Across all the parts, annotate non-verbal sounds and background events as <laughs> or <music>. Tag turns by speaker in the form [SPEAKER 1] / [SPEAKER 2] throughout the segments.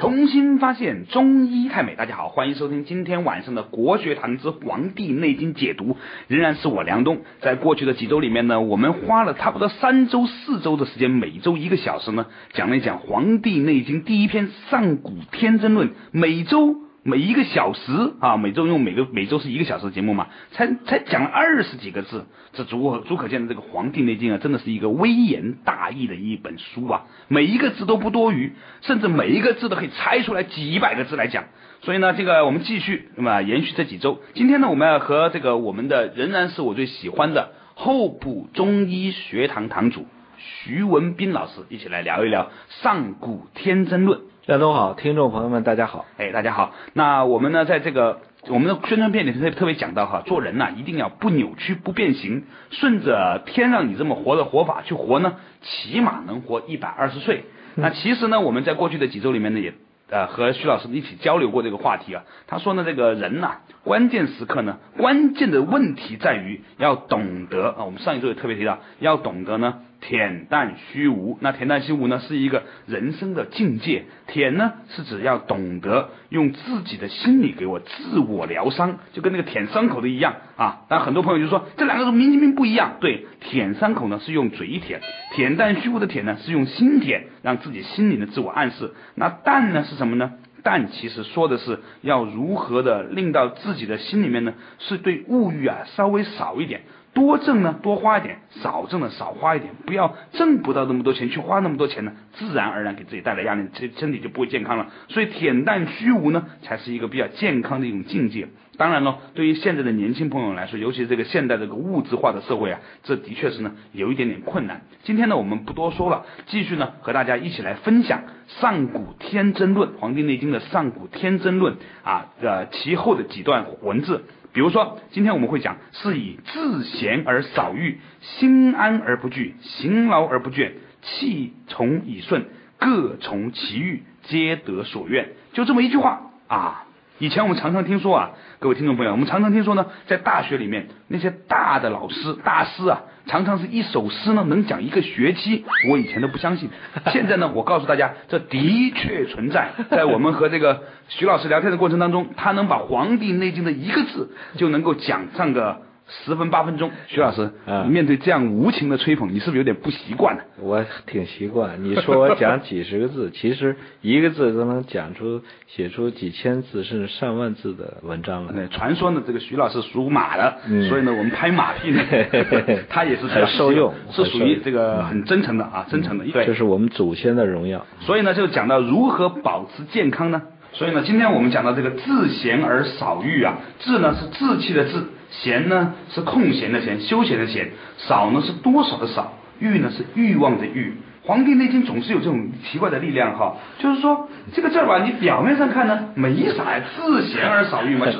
[SPEAKER 1] 重新发现中医太美，大家好，欢迎收听今天晚上的国学堂之《黄帝内经》解读，仍然是我梁东。在过去的几周里面呢，我们花了差不多三周、四周的时间，每周一个小时呢，讲了一讲《黄帝内经》第一篇《上古天真论》，每周。每一个小时啊，每周用每个每周是一个小时的节目嘛，才才讲了二十几个字，这足足可见的这个《黄帝内经》啊，真的是一个微言大义的一本书啊，每一个字都不多余，甚至每一个字都可以拆出来几百个字来讲。所以呢，这个我们继续那么延续这几周，今天呢，我们要和这个我们的仍然是我最喜欢的候补中医学堂堂主徐文斌老师一起来聊一聊《上古天真论》。
[SPEAKER 2] 梁东好，听众朋友们大家好，
[SPEAKER 1] 哎，大家好。那我们呢，在这个我们的宣传片里特特别讲到哈，做人呐一定要不扭曲、不变形，顺着天让你这么活的活法去活呢，起码能活一百二十岁。那其实呢，我们在过去的几周里面呢，也呃和徐老师一起交流过这个话题啊。他说呢，这个人呐，关键时刻呢，关键的问题在于要懂得啊。我们上一周也特别提到，要懂得呢。恬淡虚无，那恬淡虚无呢，是一个人生的境界。恬呢，是指要懂得用自己的心理给我自我疗伤，就跟那个舔伤口的一样啊。但很多朋友就说这两个是明明不一样。对，舔伤口呢是用嘴舔，恬淡虚无的恬呢是用心舔，让自己心里的自我暗示。那淡呢是什么呢？淡其实说的是要如何的令到自己的心里面呢，是对物欲啊稍微少一点。多挣呢，多花一点；少挣呢，少花一点。不要挣不到那么多钱，去花那么多钱呢，自然而然给自己带来压力，身身体就不会健康了。所以恬淡虚无呢，才是一个比较健康的一种境界。当然了，对于现在的年轻朋友来说，尤其这个现代这个物质化的社会啊，这的确是呢有一点点困难。今天呢，我们不多说了，继续呢和大家一起来分享《上古天真论》《黄帝内经》的《上古天真论》啊的其后的几段文字。比如说，今天我们会讲，是以自闲而少欲，心安而不惧，行劳而不倦，气从以顺，各从其欲，皆得所愿。就这么一句话啊。以前我们常常听说啊，各位听众朋友，我们常常听说呢，在大学里面那些大的老师、大师啊，常常是一首诗呢能讲一个学期。我以前都不相信，<laughs> 现在呢，我告诉大家，这的确存在。<laughs> 在我们和这个徐老师聊天的过程当中，他能把《黄帝内经》的一个字就能够讲上个。十分八分钟，徐老师，面对这样无情的吹捧，你是不是有点不习惯呢？
[SPEAKER 2] 我挺习惯。你说我讲几十个字，其实一个字都能讲出、写出几千字甚至上万字的文章了。
[SPEAKER 1] 对，传说呢，这个徐老师属马的，所以呢，我们拍马屁呢，<laughs> 他也是
[SPEAKER 2] 很受用，
[SPEAKER 1] 是属于这个很真诚的啊，真诚的。对，
[SPEAKER 2] 这是我们祖先的荣耀。
[SPEAKER 1] 所以呢，就讲到如何保持健康呢？所以呢，今天我们讲到这个自闲而少欲啊，自呢是志气的志。闲呢是空闲的闲，休闲的闲；少呢是多少的少；欲呢是欲望的欲。《黄帝内经》总是有这种奇怪的力量哈，就是说这个字儿吧，你表面上看呢没啥呀，自闲而少欲嘛，就是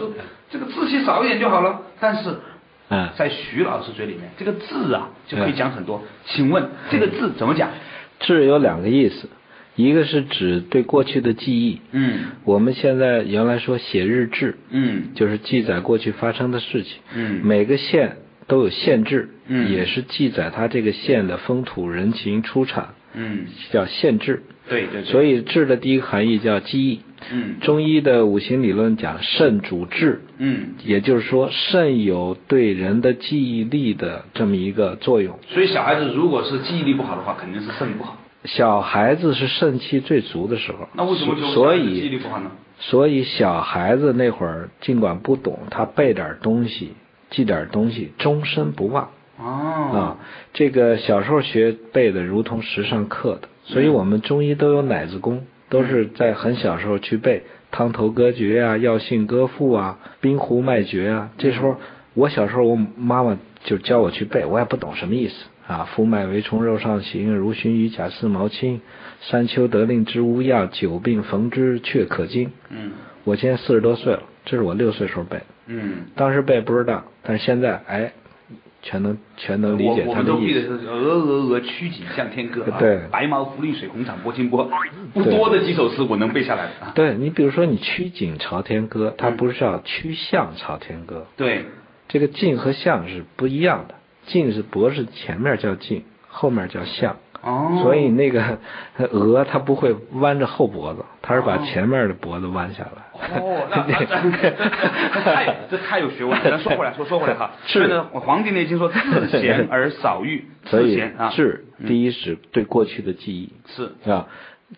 [SPEAKER 1] 这个字气少一点就好了。但是，在徐老师嘴里面，这个字啊就可以讲很多。请问这个字怎么讲？
[SPEAKER 2] 字有两个意思。一个是指对过去的记忆，
[SPEAKER 1] 嗯，
[SPEAKER 2] 我们现在原来说写日志，
[SPEAKER 1] 嗯，
[SPEAKER 2] 就是记载过去发生的事情，
[SPEAKER 1] 嗯，
[SPEAKER 2] 每个县都有县志，
[SPEAKER 1] 嗯，
[SPEAKER 2] 也是记载它这个县的风土人情出产，
[SPEAKER 1] 嗯，
[SPEAKER 2] 叫县志，
[SPEAKER 1] 对对，
[SPEAKER 2] 所以志的第一个含义叫记忆，
[SPEAKER 1] 嗯，
[SPEAKER 2] 中医的五行理论讲肾主志，
[SPEAKER 1] 嗯，
[SPEAKER 2] 也就是说肾有对人的记忆力的这么一个作用，
[SPEAKER 1] 所以小孩子如果是记忆力不好的话，肯定是肾不好。
[SPEAKER 2] 小孩子是肾气最足的时候，
[SPEAKER 1] 那为什么
[SPEAKER 2] 所以？所以小孩子那会儿尽管不懂，他背点东西，记点东西，终身不忘。
[SPEAKER 1] 哦，
[SPEAKER 2] 啊，这个小时候学背的如同时上课的，所以我们中医都有奶子功，都是在很小时候去背汤头歌诀啊、药性歌赋啊、冰湖脉诀啊。这时候我小时候，我妈妈就教我去背，我也不懂什么意思。啊，夫脉为从肉上行，如寻于甲似毛青。山丘得令之无药，久病逢之却可惊。
[SPEAKER 1] 嗯，
[SPEAKER 2] 我现在四十多岁了，这是我六岁时候背的。
[SPEAKER 1] 嗯，
[SPEAKER 2] 当时背不知道，但是现在哎，全能全能理解他的意思。我
[SPEAKER 1] 们都背的是鹅鹅鹅，曲颈向天歌。
[SPEAKER 2] 对，
[SPEAKER 1] 白毛浮绿水，红掌拨清波。不多的几首诗我能背下来。
[SPEAKER 2] 对你比如说你曲颈朝天歌，它不是叫曲项朝天歌。
[SPEAKER 1] 对，
[SPEAKER 2] 这个颈和项是不一样的。颈是脖子前面叫颈，后面叫项。
[SPEAKER 1] 哦，
[SPEAKER 2] 所以那个鹅它不会弯着后脖子，它是把
[SPEAKER 1] 哦
[SPEAKER 2] 前面的脖子弯下来。
[SPEAKER 1] 哦，那那这太这太有学问了。咱说回来，说说回来哈，<laughs>
[SPEAKER 2] 是。
[SPEAKER 1] 所以呢，《黄帝内经》说自贤而少欲，
[SPEAKER 2] 所以
[SPEAKER 1] 自贤啊，
[SPEAKER 2] 志第一是对过去的记忆。
[SPEAKER 1] 是，
[SPEAKER 2] 啊，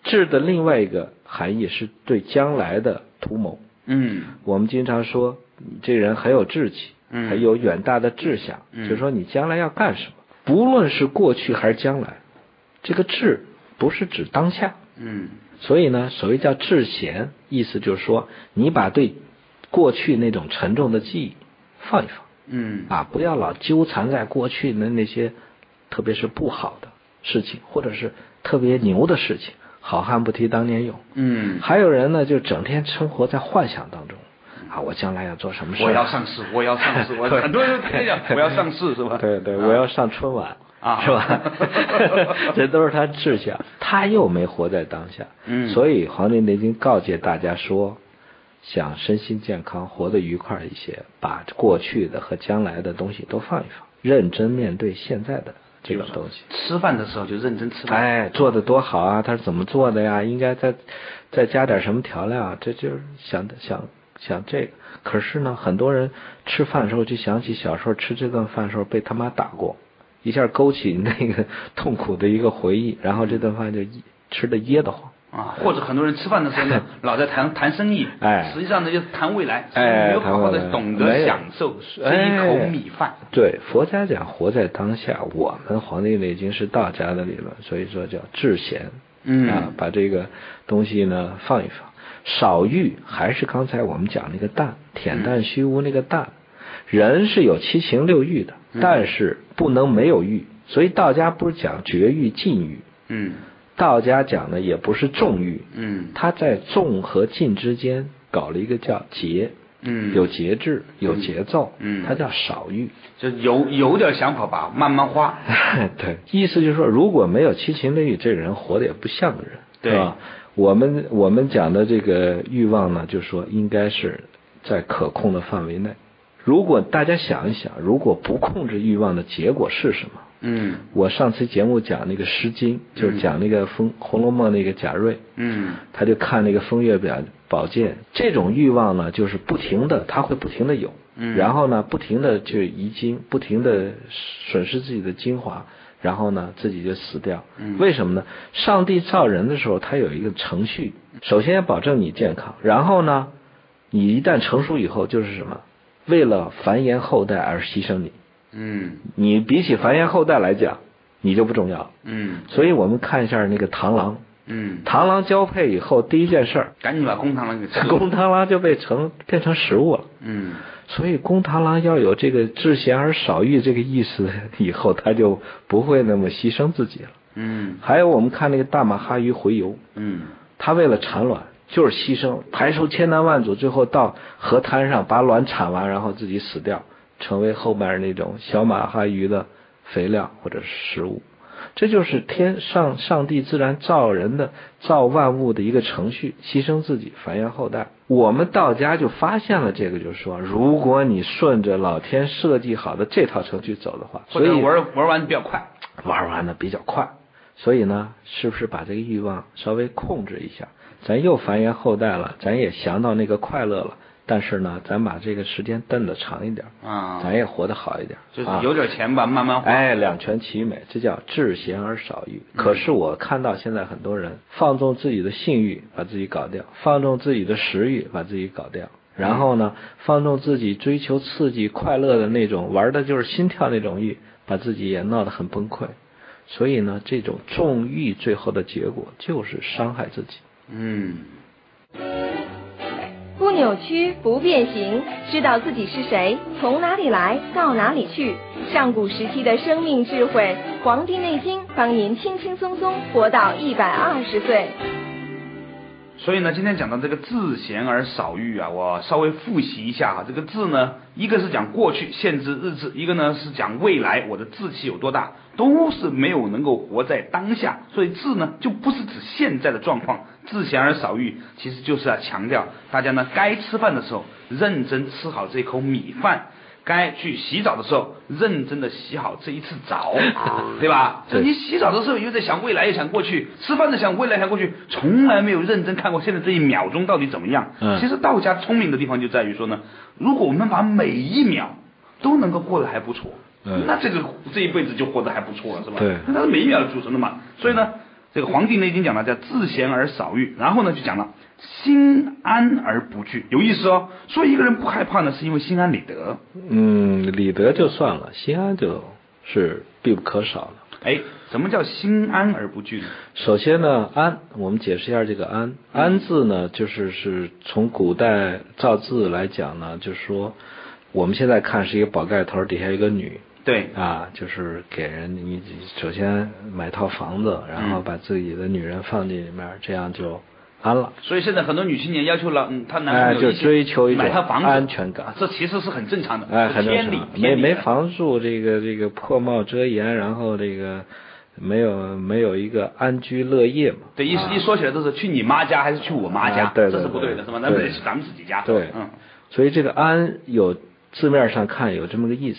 [SPEAKER 2] 志的另外一个含义是对将来的图谋。
[SPEAKER 1] 嗯。
[SPEAKER 2] 我们经常说，这人很有志气，
[SPEAKER 1] 嗯
[SPEAKER 2] 很有远大的志向，
[SPEAKER 1] 嗯
[SPEAKER 2] 就说你将来要干什么，不论是过去还是将来，这个志不是指当下。
[SPEAKER 1] 嗯
[SPEAKER 2] 所以呢，所谓叫志贤，意思就是说，你把对过去那种沉重的记忆放一放
[SPEAKER 1] 嗯
[SPEAKER 2] 啊，不要老纠缠在过去的那些，特别是不好的事情，或者是特别牛的事情。好汉不提当年勇。
[SPEAKER 1] 嗯，
[SPEAKER 2] 还有人呢，就整天生活在幻想当中啊，我将来要做什么事？
[SPEAKER 1] 我要上市，我要上市，我 <laughs> 很多人跟你讲我要上市是吧？
[SPEAKER 2] 对对，
[SPEAKER 1] 啊
[SPEAKER 2] 我要上春晚
[SPEAKER 1] 啊
[SPEAKER 2] 是吧？<laughs> 这都是他志向，他又没活在当下。
[SPEAKER 1] 嗯
[SPEAKER 2] 所以《黄帝内经》告诫大家说，想身心健康、活得愉快一些，把过去的和将来的东西都放一放，认真面对现在的这种东西。
[SPEAKER 1] 吃饭的时候就认真吃饭。
[SPEAKER 2] 哎，做的多好啊！他是怎么做的呀？应该再再加点什么调料啊？这就是想的想想这个。可是呢，很多人吃饭的时候就想起小时候吃这顿饭的时候被他妈打过，一下勾起那个痛苦的一个回忆，然后这顿饭就噎吃的噎得慌。
[SPEAKER 1] 啊，或者很多人吃饭的时候呢，<laughs> 老在谈谈生意，
[SPEAKER 2] 哎
[SPEAKER 1] 实际上呢就是谈未来，
[SPEAKER 2] 哎
[SPEAKER 1] 没有好好的懂得享受这一口
[SPEAKER 2] 哎
[SPEAKER 1] 米饭。
[SPEAKER 2] 对，佛家讲活在当下，我们《黄帝内经》是道家的理论，所以说叫治闲。
[SPEAKER 1] 嗯
[SPEAKER 2] 啊，把这个东西呢放一放，少欲还是刚才我们讲那个淡，恬淡虚无那个淡。人是有七情六欲的，
[SPEAKER 1] 嗯。
[SPEAKER 2] 但是不能没有欲，所以道家不是讲绝欲禁欲，
[SPEAKER 1] 嗯。
[SPEAKER 2] 道家讲的也不是纵欲，
[SPEAKER 1] 嗯。
[SPEAKER 2] 他在纵和禁之间搞了一个叫节，
[SPEAKER 1] 嗯，
[SPEAKER 2] 有节制，有节奏，
[SPEAKER 1] 嗯。
[SPEAKER 2] 它叫少欲。
[SPEAKER 1] 就有有点想法吧，<laughs> 慢慢花。
[SPEAKER 2] 对，意思就是说，如果没有七情六欲，这个人活得也不像个人，
[SPEAKER 1] 对。
[SPEAKER 2] 吧？我们我们讲的这个欲望呢，就是说应该是在可控的范围内。如果大家想一想，如果不控制欲望的结果是什么？
[SPEAKER 1] 嗯。
[SPEAKER 2] 我上次节目讲那个《诗经》，就是讲那个风《红楼梦》那个贾瑞，
[SPEAKER 1] 嗯。
[SPEAKER 2] 他就看那个风月表宝剑，这种欲望呢，就是不停的，他会不停的有，
[SPEAKER 1] 嗯。
[SPEAKER 2] 然后呢，不停的就遗精，不停的损失自己的精华，然后呢，自己就死掉。
[SPEAKER 1] 嗯
[SPEAKER 2] 为什么呢？上帝造人的时候，他有一个程序，首先要保证你健康，然后呢，你一旦成熟以后，就是什么？为了繁衍后代而牺牲你，
[SPEAKER 1] 嗯
[SPEAKER 2] 你比起繁衍后代来讲，你就不重要。
[SPEAKER 1] 嗯
[SPEAKER 2] 所以我们看一下那个螳螂，
[SPEAKER 1] 嗯，
[SPEAKER 2] 螳螂交配以后，第一件事儿，
[SPEAKER 1] 赶紧把公螳螂给吃了。<laughs>
[SPEAKER 2] 公螳螂就被成变成食物了。
[SPEAKER 1] 嗯
[SPEAKER 2] 所以公螳螂要有这个知贤而少欲这个意思，以后它就不会那么牺牲自己了。
[SPEAKER 1] 嗯
[SPEAKER 2] 还有我们看那个大马哈鱼洄游，
[SPEAKER 1] 嗯
[SPEAKER 2] 它为了产卵就是牺牲，排除千难万阻，最后到河滩上把卵产完，然后自己死掉，成为后面那种小马哈鱼的肥料或者是食物。这就是天上上帝自然造人的造万物的一个程序，牺牲自己繁衍后代。我们道家就发现了这个，就是说，如果你顺着老天设计好的这套程序走的话，
[SPEAKER 1] 或
[SPEAKER 2] 所以
[SPEAKER 1] 者玩玩完比较快。
[SPEAKER 2] 玩完的比较快，所以呢，是不是把这个欲望稍微控制一下？咱又繁衍后代了，咱也享到那个快乐了，但是呢，咱把这个时间蹬得长一点，
[SPEAKER 1] 啊，
[SPEAKER 2] 咱也活得好一点，啊
[SPEAKER 1] 就是有点钱吧，慢慢花。
[SPEAKER 2] 哎，两全其美，这叫至贤而少欲。可是我看到现在很多人放纵自己的性欲，把自己搞掉；放纵自己的食欲，把自己搞掉。然后呢，放纵自己追求刺激、快乐的那种，玩的就是心跳那种欲，把自己也闹得很崩溃。所以呢，这种纵欲最后的结果就是伤害自己。
[SPEAKER 1] 嗯
[SPEAKER 3] 不扭曲，不变形，知道自己是谁，从哪里来，到哪里去。上古时期的生命智慧，《黄帝内经》帮您轻轻松松活到一百二十岁。
[SPEAKER 1] 所以呢，今天讲到这个自贤而少欲啊，我稍微复习一下哈。这个自呢，一个是讲过去限制日志，一个呢是讲未来我的志气有多大，都是没有能够活在当下。所以智呢，就不是指现在的状况。自贤而少欲，其实就是要强调大家呢，该吃饭的时候认真吃好这口米饭，该去洗澡的时候，认真的洗好这一次澡，<laughs> 对吧？就你洗澡的时候，又在想未来，又想过去；吃饭的想未来，想过去，从来没有认真看过现在这一秒钟到底怎么样。
[SPEAKER 2] 嗯
[SPEAKER 1] 其实道家聪明的地方就在于说呢，如果我们把每一秒都能够过得还不错，
[SPEAKER 2] 嗯
[SPEAKER 1] 那这个这一辈子就活得还不错了，是吧？
[SPEAKER 2] 对
[SPEAKER 1] 那它是每一秒组成的嘛。所以呢，这个《黄帝内经》讲了叫自闲而少欲，然后呢就讲了心安而不惧，有意思哦。说一个人不害怕呢，是因为心安理得。
[SPEAKER 2] 嗯，理得就算了，心安就是必不可少了。
[SPEAKER 1] 哎，什么叫心安而不惧呢？
[SPEAKER 2] 首先呢，安，我们解释一下这个安。安字呢，就是是从古代造字来讲呢，就是说我们现在看是一个宝盖头，底下一个女
[SPEAKER 1] 对，
[SPEAKER 2] 啊，就是给人你首先买套房子，然后把自己的女人放进里面，这样就安了。
[SPEAKER 1] 所以现在很多女青年要求老嗯，她男朋友一起
[SPEAKER 2] 追求一种
[SPEAKER 1] 买套房子
[SPEAKER 2] 安全感
[SPEAKER 1] 啊这其实是很正常的，
[SPEAKER 2] 哎，很正
[SPEAKER 1] 天理
[SPEAKER 2] 常，没没房住，这个这个破帽遮颜，然后这个没有没有一个安居乐业嘛。
[SPEAKER 1] 对，一
[SPEAKER 2] 啊
[SPEAKER 1] 一说起来都是去你妈家还是去我妈家，
[SPEAKER 2] 啊对对
[SPEAKER 1] 这是不对的，是吧？咱们
[SPEAKER 2] 对
[SPEAKER 1] 得去咱们自己家。
[SPEAKER 2] 对
[SPEAKER 1] 嗯，
[SPEAKER 2] 所以这个安有字面上看有这么个意思。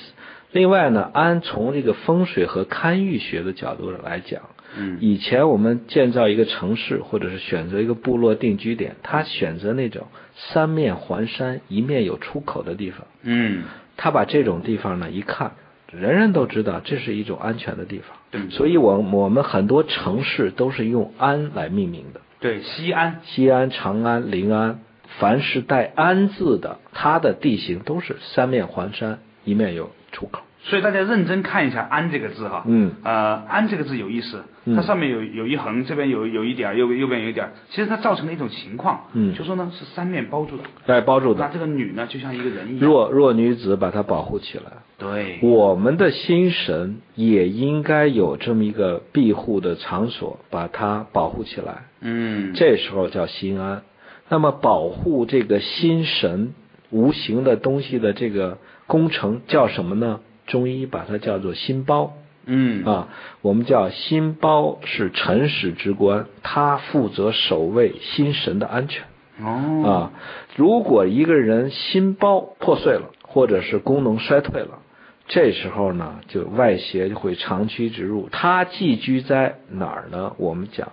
[SPEAKER 2] 另外呢，安从这个风水和堪舆学的角度来讲，
[SPEAKER 1] 嗯。
[SPEAKER 2] 以前我们建造一个城市或者是选择一个部落定居点，他选择那种三面环山、一面有出口的地方。
[SPEAKER 1] 嗯，
[SPEAKER 2] 他把这种地方呢一看，人人都知道这是一种安全的地方。
[SPEAKER 1] 对。
[SPEAKER 2] 所以我我们很多城市都是用安来命名的，
[SPEAKER 1] 对，西安，
[SPEAKER 2] 西安、长安、临安，凡是带安字的，它的地形都是三面环山，一面有出口。
[SPEAKER 1] 所以大家认真看一下“安”这个字哈，
[SPEAKER 2] 嗯
[SPEAKER 1] 呃，“安”这个字有意思，
[SPEAKER 2] 嗯
[SPEAKER 1] 它上面有有一横，这边有有一点，右边右边有一点，其实它造成了一种情况，
[SPEAKER 2] 嗯
[SPEAKER 1] 就说呢是三面包住的，
[SPEAKER 2] 哎包住的
[SPEAKER 1] 那这个女呢就像一个人一样，
[SPEAKER 2] 弱弱女子，把它保护起来。
[SPEAKER 1] 对，
[SPEAKER 2] 我们的心神也应该有这么一个庇护的场所，把它保护起来。
[SPEAKER 1] 嗯，
[SPEAKER 2] 这时候叫心安。那么保护这个心神无形的东西的这个工程叫什么呢？中医把它叫做心包
[SPEAKER 1] 嗯
[SPEAKER 2] 啊。我们叫心包是辰时之官，它负责守卫心神的安全
[SPEAKER 1] 哦，
[SPEAKER 2] 啊。如果一个人心包破碎了，或者是功能衰退了，这时候呢，就外邪就会长驱直入。它寄居在哪儿呢？我们讲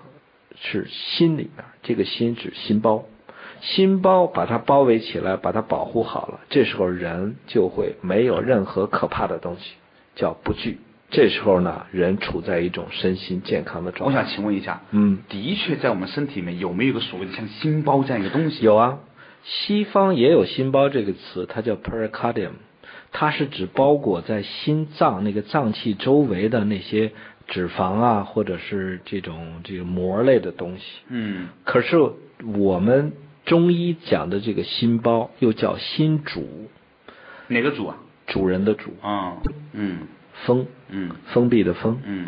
[SPEAKER 2] 是心里面，这个心指心包，心包把它包围起来，把它保护好了，这时候人就会没有任何可怕的东西，叫不惧。这时候呢，人处在一种身心健康的状态。
[SPEAKER 1] 我想请问一下，
[SPEAKER 2] 嗯，
[SPEAKER 1] 的确在我们身体里面有没有一个所谓的像心包这样一个东西？
[SPEAKER 2] 有啊，西方也有心包这个词，它叫 pericardium，它是指包裹在心脏那个脏器周围的那些脂肪啊，或者是这种这个膜类的东西。
[SPEAKER 1] 嗯，
[SPEAKER 2] 可是我们中医讲的这个心包又叫心主，
[SPEAKER 1] 哪个主啊？
[SPEAKER 2] 主人的主，
[SPEAKER 1] 啊，嗯
[SPEAKER 2] 封，
[SPEAKER 1] 嗯
[SPEAKER 2] 封闭的封，
[SPEAKER 1] 嗯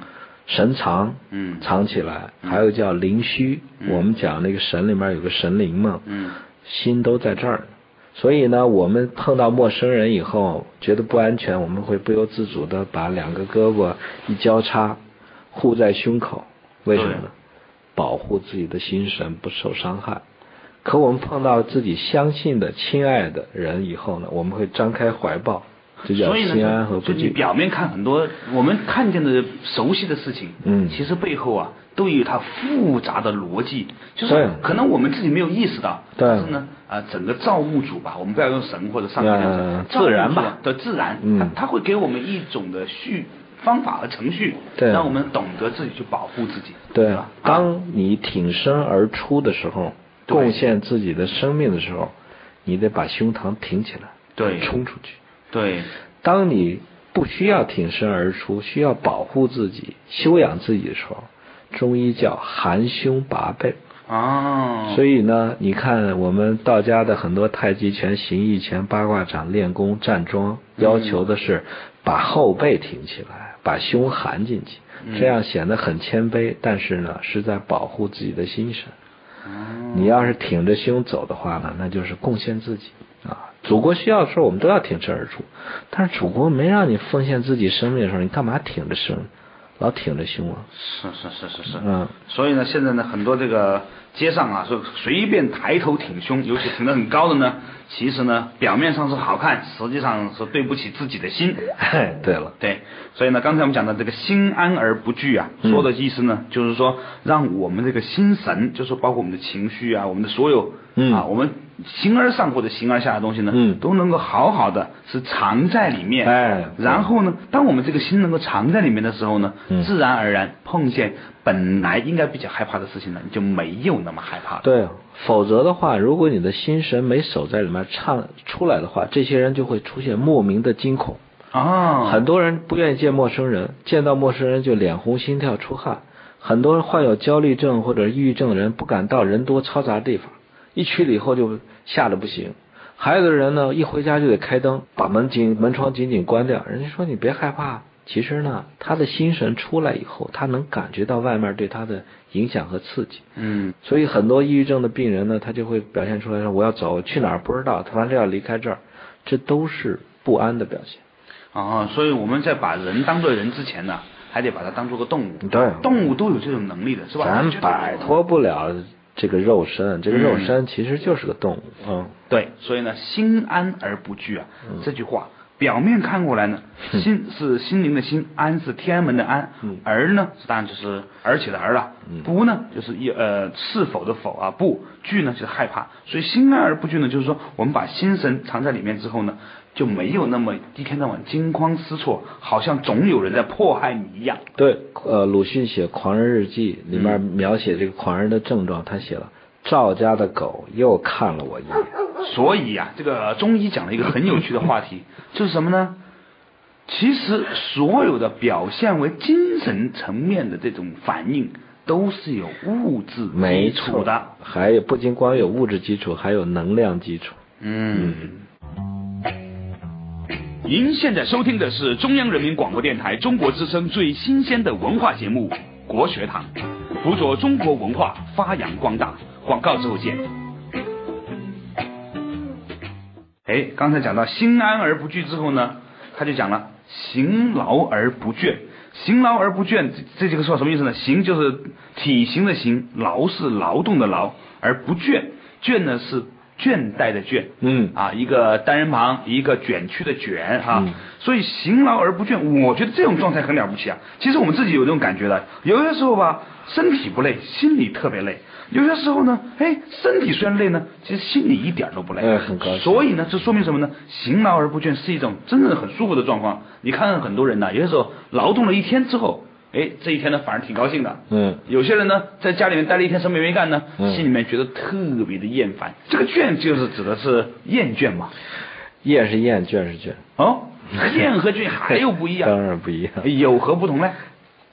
[SPEAKER 2] 神藏，
[SPEAKER 1] 嗯
[SPEAKER 2] 藏起来，还有叫灵虚。我们讲那个神里面有个神灵嘛，
[SPEAKER 1] 嗯
[SPEAKER 2] 心都在这儿。所以呢，我们碰到陌生人以后，觉得不安全，我们会不由自主的把两个胳膊一交叉，护在胸口。为什么呢？保护自己的心神不受伤害。可我们碰到自己相信的、亲爱的人以后呢，我们会张开怀抱，这叫
[SPEAKER 1] 所以呢，
[SPEAKER 2] 心安和不惧。
[SPEAKER 1] 就你表面看很多我们看见的熟悉的事情，
[SPEAKER 2] 嗯。
[SPEAKER 1] 其实背后啊都有它复杂的逻辑，就是可能我们自己没有意识到，
[SPEAKER 2] 对
[SPEAKER 1] 但是呢，啊、整个造物主吧，我们不要用神或者上帝
[SPEAKER 2] 自然吧
[SPEAKER 1] 的自然，
[SPEAKER 2] 嗯。
[SPEAKER 1] 它它会给我们一种的序方法和程序，
[SPEAKER 2] 对。
[SPEAKER 1] 让我们懂得自己去保护自己，
[SPEAKER 2] 对当你挺身而出的时候，
[SPEAKER 1] 对
[SPEAKER 2] 贡献自己的生命的时候，你得把胸膛挺起来，
[SPEAKER 1] 对
[SPEAKER 2] 冲出去。
[SPEAKER 1] 对，
[SPEAKER 2] 当你不需要挺身而出，需要保护自己、修养自己的时候，中医叫含胸拔背。
[SPEAKER 1] 哦，
[SPEAKER 2] 所以呢，你看我们道家的很多太极拳、形意拳、八卦掌、练功、站桩，要求的是把后背挺起来，把胸含进去，这样显得很谦卑，但是呢，是在保护自己的心神。你要是挺着胸走的话呢，那就是贡献自己啊。祖国需要的时候，我们都要挺身而出。但是祖国没让你奉献自己生命的时候，你干嘛挺着身？老挺着胸啊。
[SPEAKER 1] 是是是是是，
[SPEAKER 2] 嗯，
[SPEAKER 1] 所以呢，现在呢，很多这个街上啊，说随便抬头挺胸，尤其挺得很高的呢，其实呢，表面上是好看，实际上是对不起自己的心。<laughs>
[SPEAKER 2] 对了，<laughs>
[SPEAKER 1] 对，所以呢，刚才我们讲的这个心安而不惧啊，
[SPEAKER 2] 嗯。
[SPEAKER 1] 说的意思呢，就是说让我们这个心神，就是包括我们的情绪啊，我们的所有、
[SPEAKER 2] 嗯。
[SPEAKER 1] 啊，我们形而上或者形而下的东西呢，
[SPEAKER 2] 嗯。
[SPEAKER 1] 都能够好好的是藏在里面。
[SPEAKER 2] 哎。
[SPEAKER 1] 然后呢，当我们这个心能够藏在里面的时候呢，
[SPEAKER 2] 嗯。
[SPEAKER 1] 自然而然碰见本来应该比较害怕的事情呢，你就没有那么害怕了。
[SPEAKER 2] 对，否则的话，如果你的心神没守在里面唱出来的话，这些人就会出现莫名的惊恐。
[SPEAKER 1] 啊，
[SPEAKER 2] 很多人不愿意见陌生人，见到陌生人就脸红、心跳、出汗。很多人患有焦虑症或者抑郁症的人不敢到人多嘈杂的地方，一去了以后就吓得不行。还有的人呢，一回家就得开灯，把门紧门窗紧紧关掉。人家说你别害怕，其实呢，他的心神出来以后，他能感觉到外面对他的影响和刺激。
[SPEAKER 1] 嗯
[SPEAKER 2] 所以很多抑郁症的病人呢，他就会表现出来说我要走，去哪儿不知道，他反正要离开这儿，这都是不安的表现。
[SPEAKER 1] 啊，所以我们在把人当做人之前呢，还得把它当做个动物。
[SPEAKER 2] 对
[SPEAKER 1] 动物都有这种能力的，是吧？
[SPEAKER 2] 咱摆脱不了这个肉身，这个肉身其实就是个动物。嗯，
[SPEAKER 1] 对，所以呢，心安而不惧啊，这句话表面看过来呢，心是心灵的心，安是天安门的安，
[SPEAKER 2] 嗯。
[SPEAKER 1] 而呢当然就是而且的而了，不呢就是一呃是否的否啊，不惧呢就是害怕，所以心安而不惧呢，就是说我们把心神藏在里面之后呢，就没有那么一天到晚惊慌失措，好像总有人在迫害你一样。
[SPEAKER 2] 对。呃，鲁迅写《狂人日记》里面描写这个狂人的症状，他写了赵家的狗又看了我一眼。
[SPEAKER 1] 所以啊，这个中医讲了一个很有趣的话题，<laughs> 就是什么呢？其实所有的表现为精神层面的这种反应，都是有物质
[SPEAKER 2] 没
[SPEAKER 1] 基础
[SPEAKER 2] 错
[SPEAKER 1] 的。
[SPEAKER 2] 还有不仅光有物质基础，还有能量基础。
[SPEAKER 1] 嗯。您现在收听的是中央人民广播电台中国之声最新鲜的文化节目《国学堂》，辅佐中国文化发扬光大。广告之后见。哎，刚才讲到心安而不惧之后呢，他就讲了行劳而不倦。行劳而不倦，这这几个说什么意思呢？行就是体型的行，劳是劳动的劳，而不倦，倦呢是倦怠的倦。
[SPEAKER 2] 嗯
[SPEAKER 1] 啊，一个单人旁，一个卷曲的卷啊，
[SPEAKER 2] 嗯
[SPEAKER 1] 所以行劳而不倦，我觉得这种状态很了不起啊。其实我们自己有这种感觉的，有些时候吧，身体不累，心里特别累；有些时候呢，哎，身体虽然累呢，其实心里一点都不累，
[SPEAKER 2] 哎很高兴
[SPEAKER 1] 所以呢，这说明什么呢？行劳而不倦是一种真正很舒服的状况。你看看很多人呢，有些时候劳动了一天之后，哎，这一天呢反而挺高兴的。
[SPEAKER 2] 嗯，
[SPEAKER 1] 有些人呢，在家里面待了一天，什么也没干呢，
[SPEAKER 2] 嗯
[SPEAKER 1] 心里面觉得特别的厌烦。这个倦就是指的是厌倦嘛。
[SPEAKER 2] 厌是厌，倦是倦。
[SPEAKER 1] 哦，厌和倦还有不一样，<laughs>
[SPEAKER 2] 当然不一样。
[SPEAKER 1] 有何不同呢？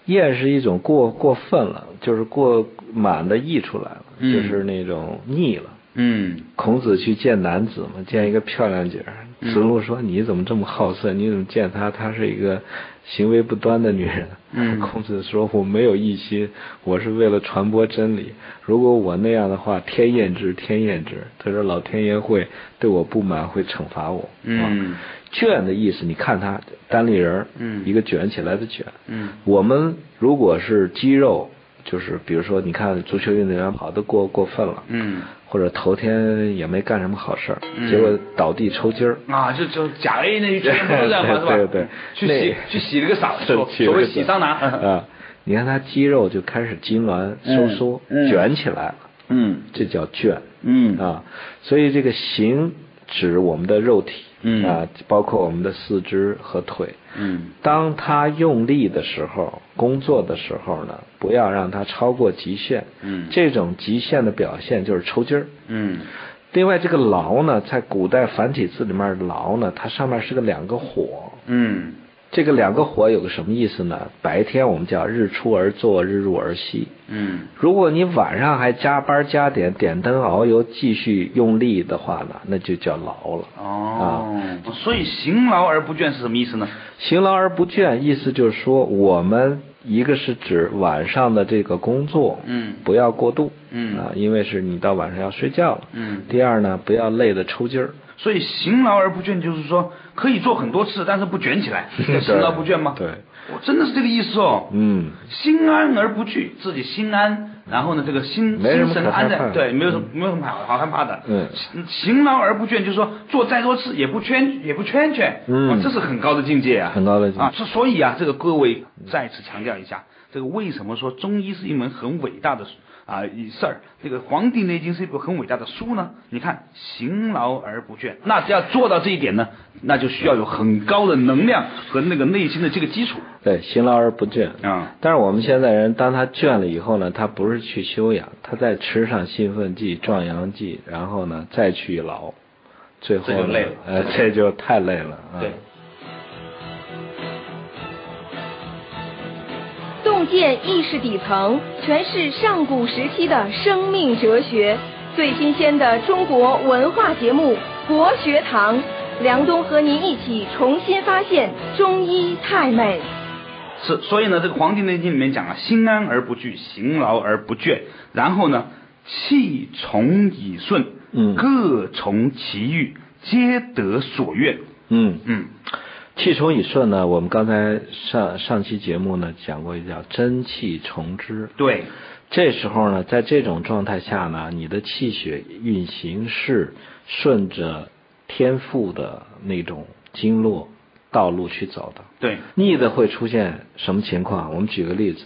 [SPEAKER 2] 厌是一种过过分了，就是过满的溢出来了，
[SPEAKER 1] 嗯
[SPEAKER 2] 就是那种腻了。
[SPEAKER 1] 嗯
[SPEAKER 2] 孔子去见男子嘛，见一个漂亮姐儿，
[SPEAKER 1] 嗯
[SPEAKER 2] 子路说：“你怎么这么好色？你怎么见她？她是一个行为不端的女人。”
[SPEAKER 1] 嗯 <laughs>
[SPEAKER 2] 孔子说：“我没有异心，我是为了传播真理。如果我那样的话，天厌之，天厌之。他说老天爷会对我不满，会惩罚我。
[SPEAKER 1] 嗯
[SPEAKER 2] 啊卷的意思，你看他单立人，
[SPEAKER 1] 嗯
[SPEAKER 2] 一个卷起来的卷。
[SPEAKER 1] 嗯
[SPEAKER 2] 我们如果是肌肉，就是比如说，你看足球运动员跑得过过分了，
[SPEAKER 1] 嗯
[SPEAKER 2] 或者头天也没干什么好事儿，
[SPEAKER 1] 嗯
[SPEAKER 2] 结果倒地抽筋儿。
[SPEAKER 1] 啊，就就甲 A 那一圈不是这样吗？是吧？
[SPEAKER 2] 对对
[SPEAKER 1] 去洗去洗了个澡，<laughs> 所谓洗桑拿。<laughs>
[SPEAKER 2] 啊，你看他肌肉就开始痉挛收缩，卷起来了，
[SPEAKER 1] 嗯
[SPEAKER 2] 这叫卷
[SPEAKER 1] 嗯
[SPEAKER 2] 啊。所以这个形指我们的肉体，
[SPEAKER 1] 嗯
[SPEAKER 2] 啊，包括我们的四肢和腿。
[SPEAKER 1] 嗯
[SPEAKER 2] 当他用力的时候，工作的时候呢，不要让他超过极限。
[SPEAKER 1] 嗯
[SPEAKER 2] 这种极限的表现就是抽筋儿。
[SPEAKER 1] 嗯
[SPEAKER 2] 另外，这个劳呢，在古代繁体字里面劳呢，它上面是个两个火。
[SPEAKER 1] 嗯
[SPEAKER 2] 这个两个火有个什么意思呢？白天我们叫日出而作，日入而息。
[SPEAKER 1] 嗯
[SPEAKER 2] 如果你晚上还加班加点，点灯熬油，继续用力的话呢，那就叫劳了。
[SPEAKER 1] 哦，所以行劳而不倦是什么意思呢？
[SPEAKER 2] 行劳而不倦，意思就是说，我们一个是指晚上的这个工作，
[SPEAKER 1] 嗯
[SPEAKER 2] 不要过度，
[SPEAKER 1] 嗯
[SPEAKER 2] 啊，因为是你到晚上要睡觉了。
[SPEAKER 1] 嗯
[SPEAKER 2] 第二呢，不要累得抽筋儿。
[SPEAKER 1] 所以勤劳而不倦就是说可以做很多次，但是不卷起来，<laughs> 叫行劳不倦吗？
[SPEAKER 2] 对，
[SPEAKER 1] 我真的是这个意思哦。
[SPEAKER 2] 嗯，
[SPEAKER 1] 心安而不惧，自己心安，然后呢，这个心心神安在，对，没有什么没有什么好好害怕的。
[SPEAKER 2] 嗯。
[SPEAKER 1] 勤勤劳而不倦，就是说做再多次也不圈也不圈圈，
[SPEAKER 2] 嗯。
[SPEAKER 1] 哇这是很高的境界啊，
[SPEAKER 2] 很高的境界。
[SPEAKER 1] 啊。所所以啊，这个各位再次强调一下，这个为什么说中医是一门很伟大的啊一事儿？这个《黄帝内经》是一本很伟大的书呢。你看，勤劳而不倦，那要做到这一点呢，那就需要有很高的能量和那个内心的这个基础
[SPEAKER 2] 对，勤劳而不倦。
[SPEAKER 1] 啊。
[SPEAKER 2] 但是我们现在人，当他倦了以后呢，他不是去修养，他再吃上兴奋剂、壮阳剂，然后呢再去劳，最后
[SPEAKER 1] 就累了
[SPEAKER 2] 呃，这就太累了啊。
[SPEAKER 1] 对。
[SPEAKER 3] 见意识底层，诠释上古时期的生命哲学。最新鲜的中国文化节目《国学堂》，梁冬和您一起重新发现中医太美。
[SPEAKER 1] 是，所以呢，这个《黄帝内经》里面讲啊，心安而不惧，行劳而不倦，然后呢，气从以顺，
[SPEAKER 2] 嗯
[SPEAKER 1] 各从其欲，皆得所愿。
[SPEAKER 2] 嗯，
[SPEAKER 1] 嗯，
[SPEAKER 2] 气从以顺呢，我们刚才上上期节目呢讲过一叫真气从之。
[SPEAKER 1] 对，
[SPEAKER 2] 这时候呢，在这种状态下呢，你的气血运行是顺着天赋的那种经络道路去走的。
[SPEAKER 1] 对，
[SPEAKER 2] 逆的会出现什么情况？我们举个例子，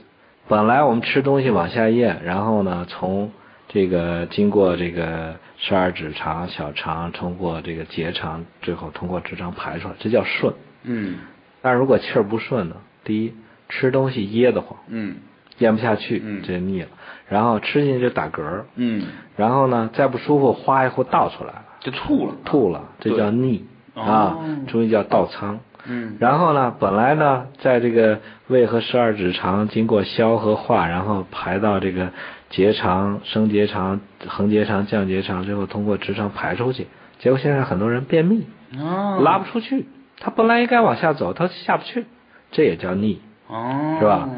[SPEAKER 2] 本来我们吃东西往下咽，然后呢，从这个经过这个十二指肠、小肠，通过这个结肠，最后通过直肠排出来，这叫顺。
[SPEAKER 1] 嗯。
[SPEAKER 2] 但如果气儿不顺呢，第一吃东西噎得慌，
[SPEAKER 1] 嗯。
[SPEAKER 2] 咽不下去，
[SPEAKER 1] 嗯。
[SPEAKER 2] 这就腻了。然后吃进去就打嗝，
[SPEAKER 1] 嗯，
[SPEAKER 2] 然后呢再不舒服，哗一呼倒出来了，
[SPEAKER 1] 就吐了，
[SPEAKER 2] 吐了，这叫腻啊
[SPEAKER 1] 哦，
[SPEAKER 2] 中医叫倒仓。
[SPEAKER 1] 嗯。
[SPEAKER 2] 然后呢，本来呢，在这个胃和十二指肠经过消和化，然后排到这个结肠、升结肠、横结肠、降结肠，最后通过直肠排出去。结果现在很多人便秘，
[SPEAKER 1] 哦，
[SPEAKER 2] 拉不出去，他本来应该往下走，他下不去，这也叫逆，
[SPEAKER 1] 哦，
[SPEAKER 2] 是吧？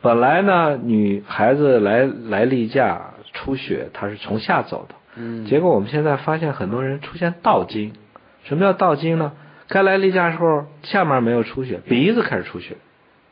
[SPEAKER 2] 本来呢，女孩子来来例假出血，她是从下走的，
[SPEAKER 1] 嗯，
[SPEAKER 2] 结果我们现在发现很多人出现倒经，什么叫倒经呢？该来例假的时候，下面没有出血，鼻子开始出血，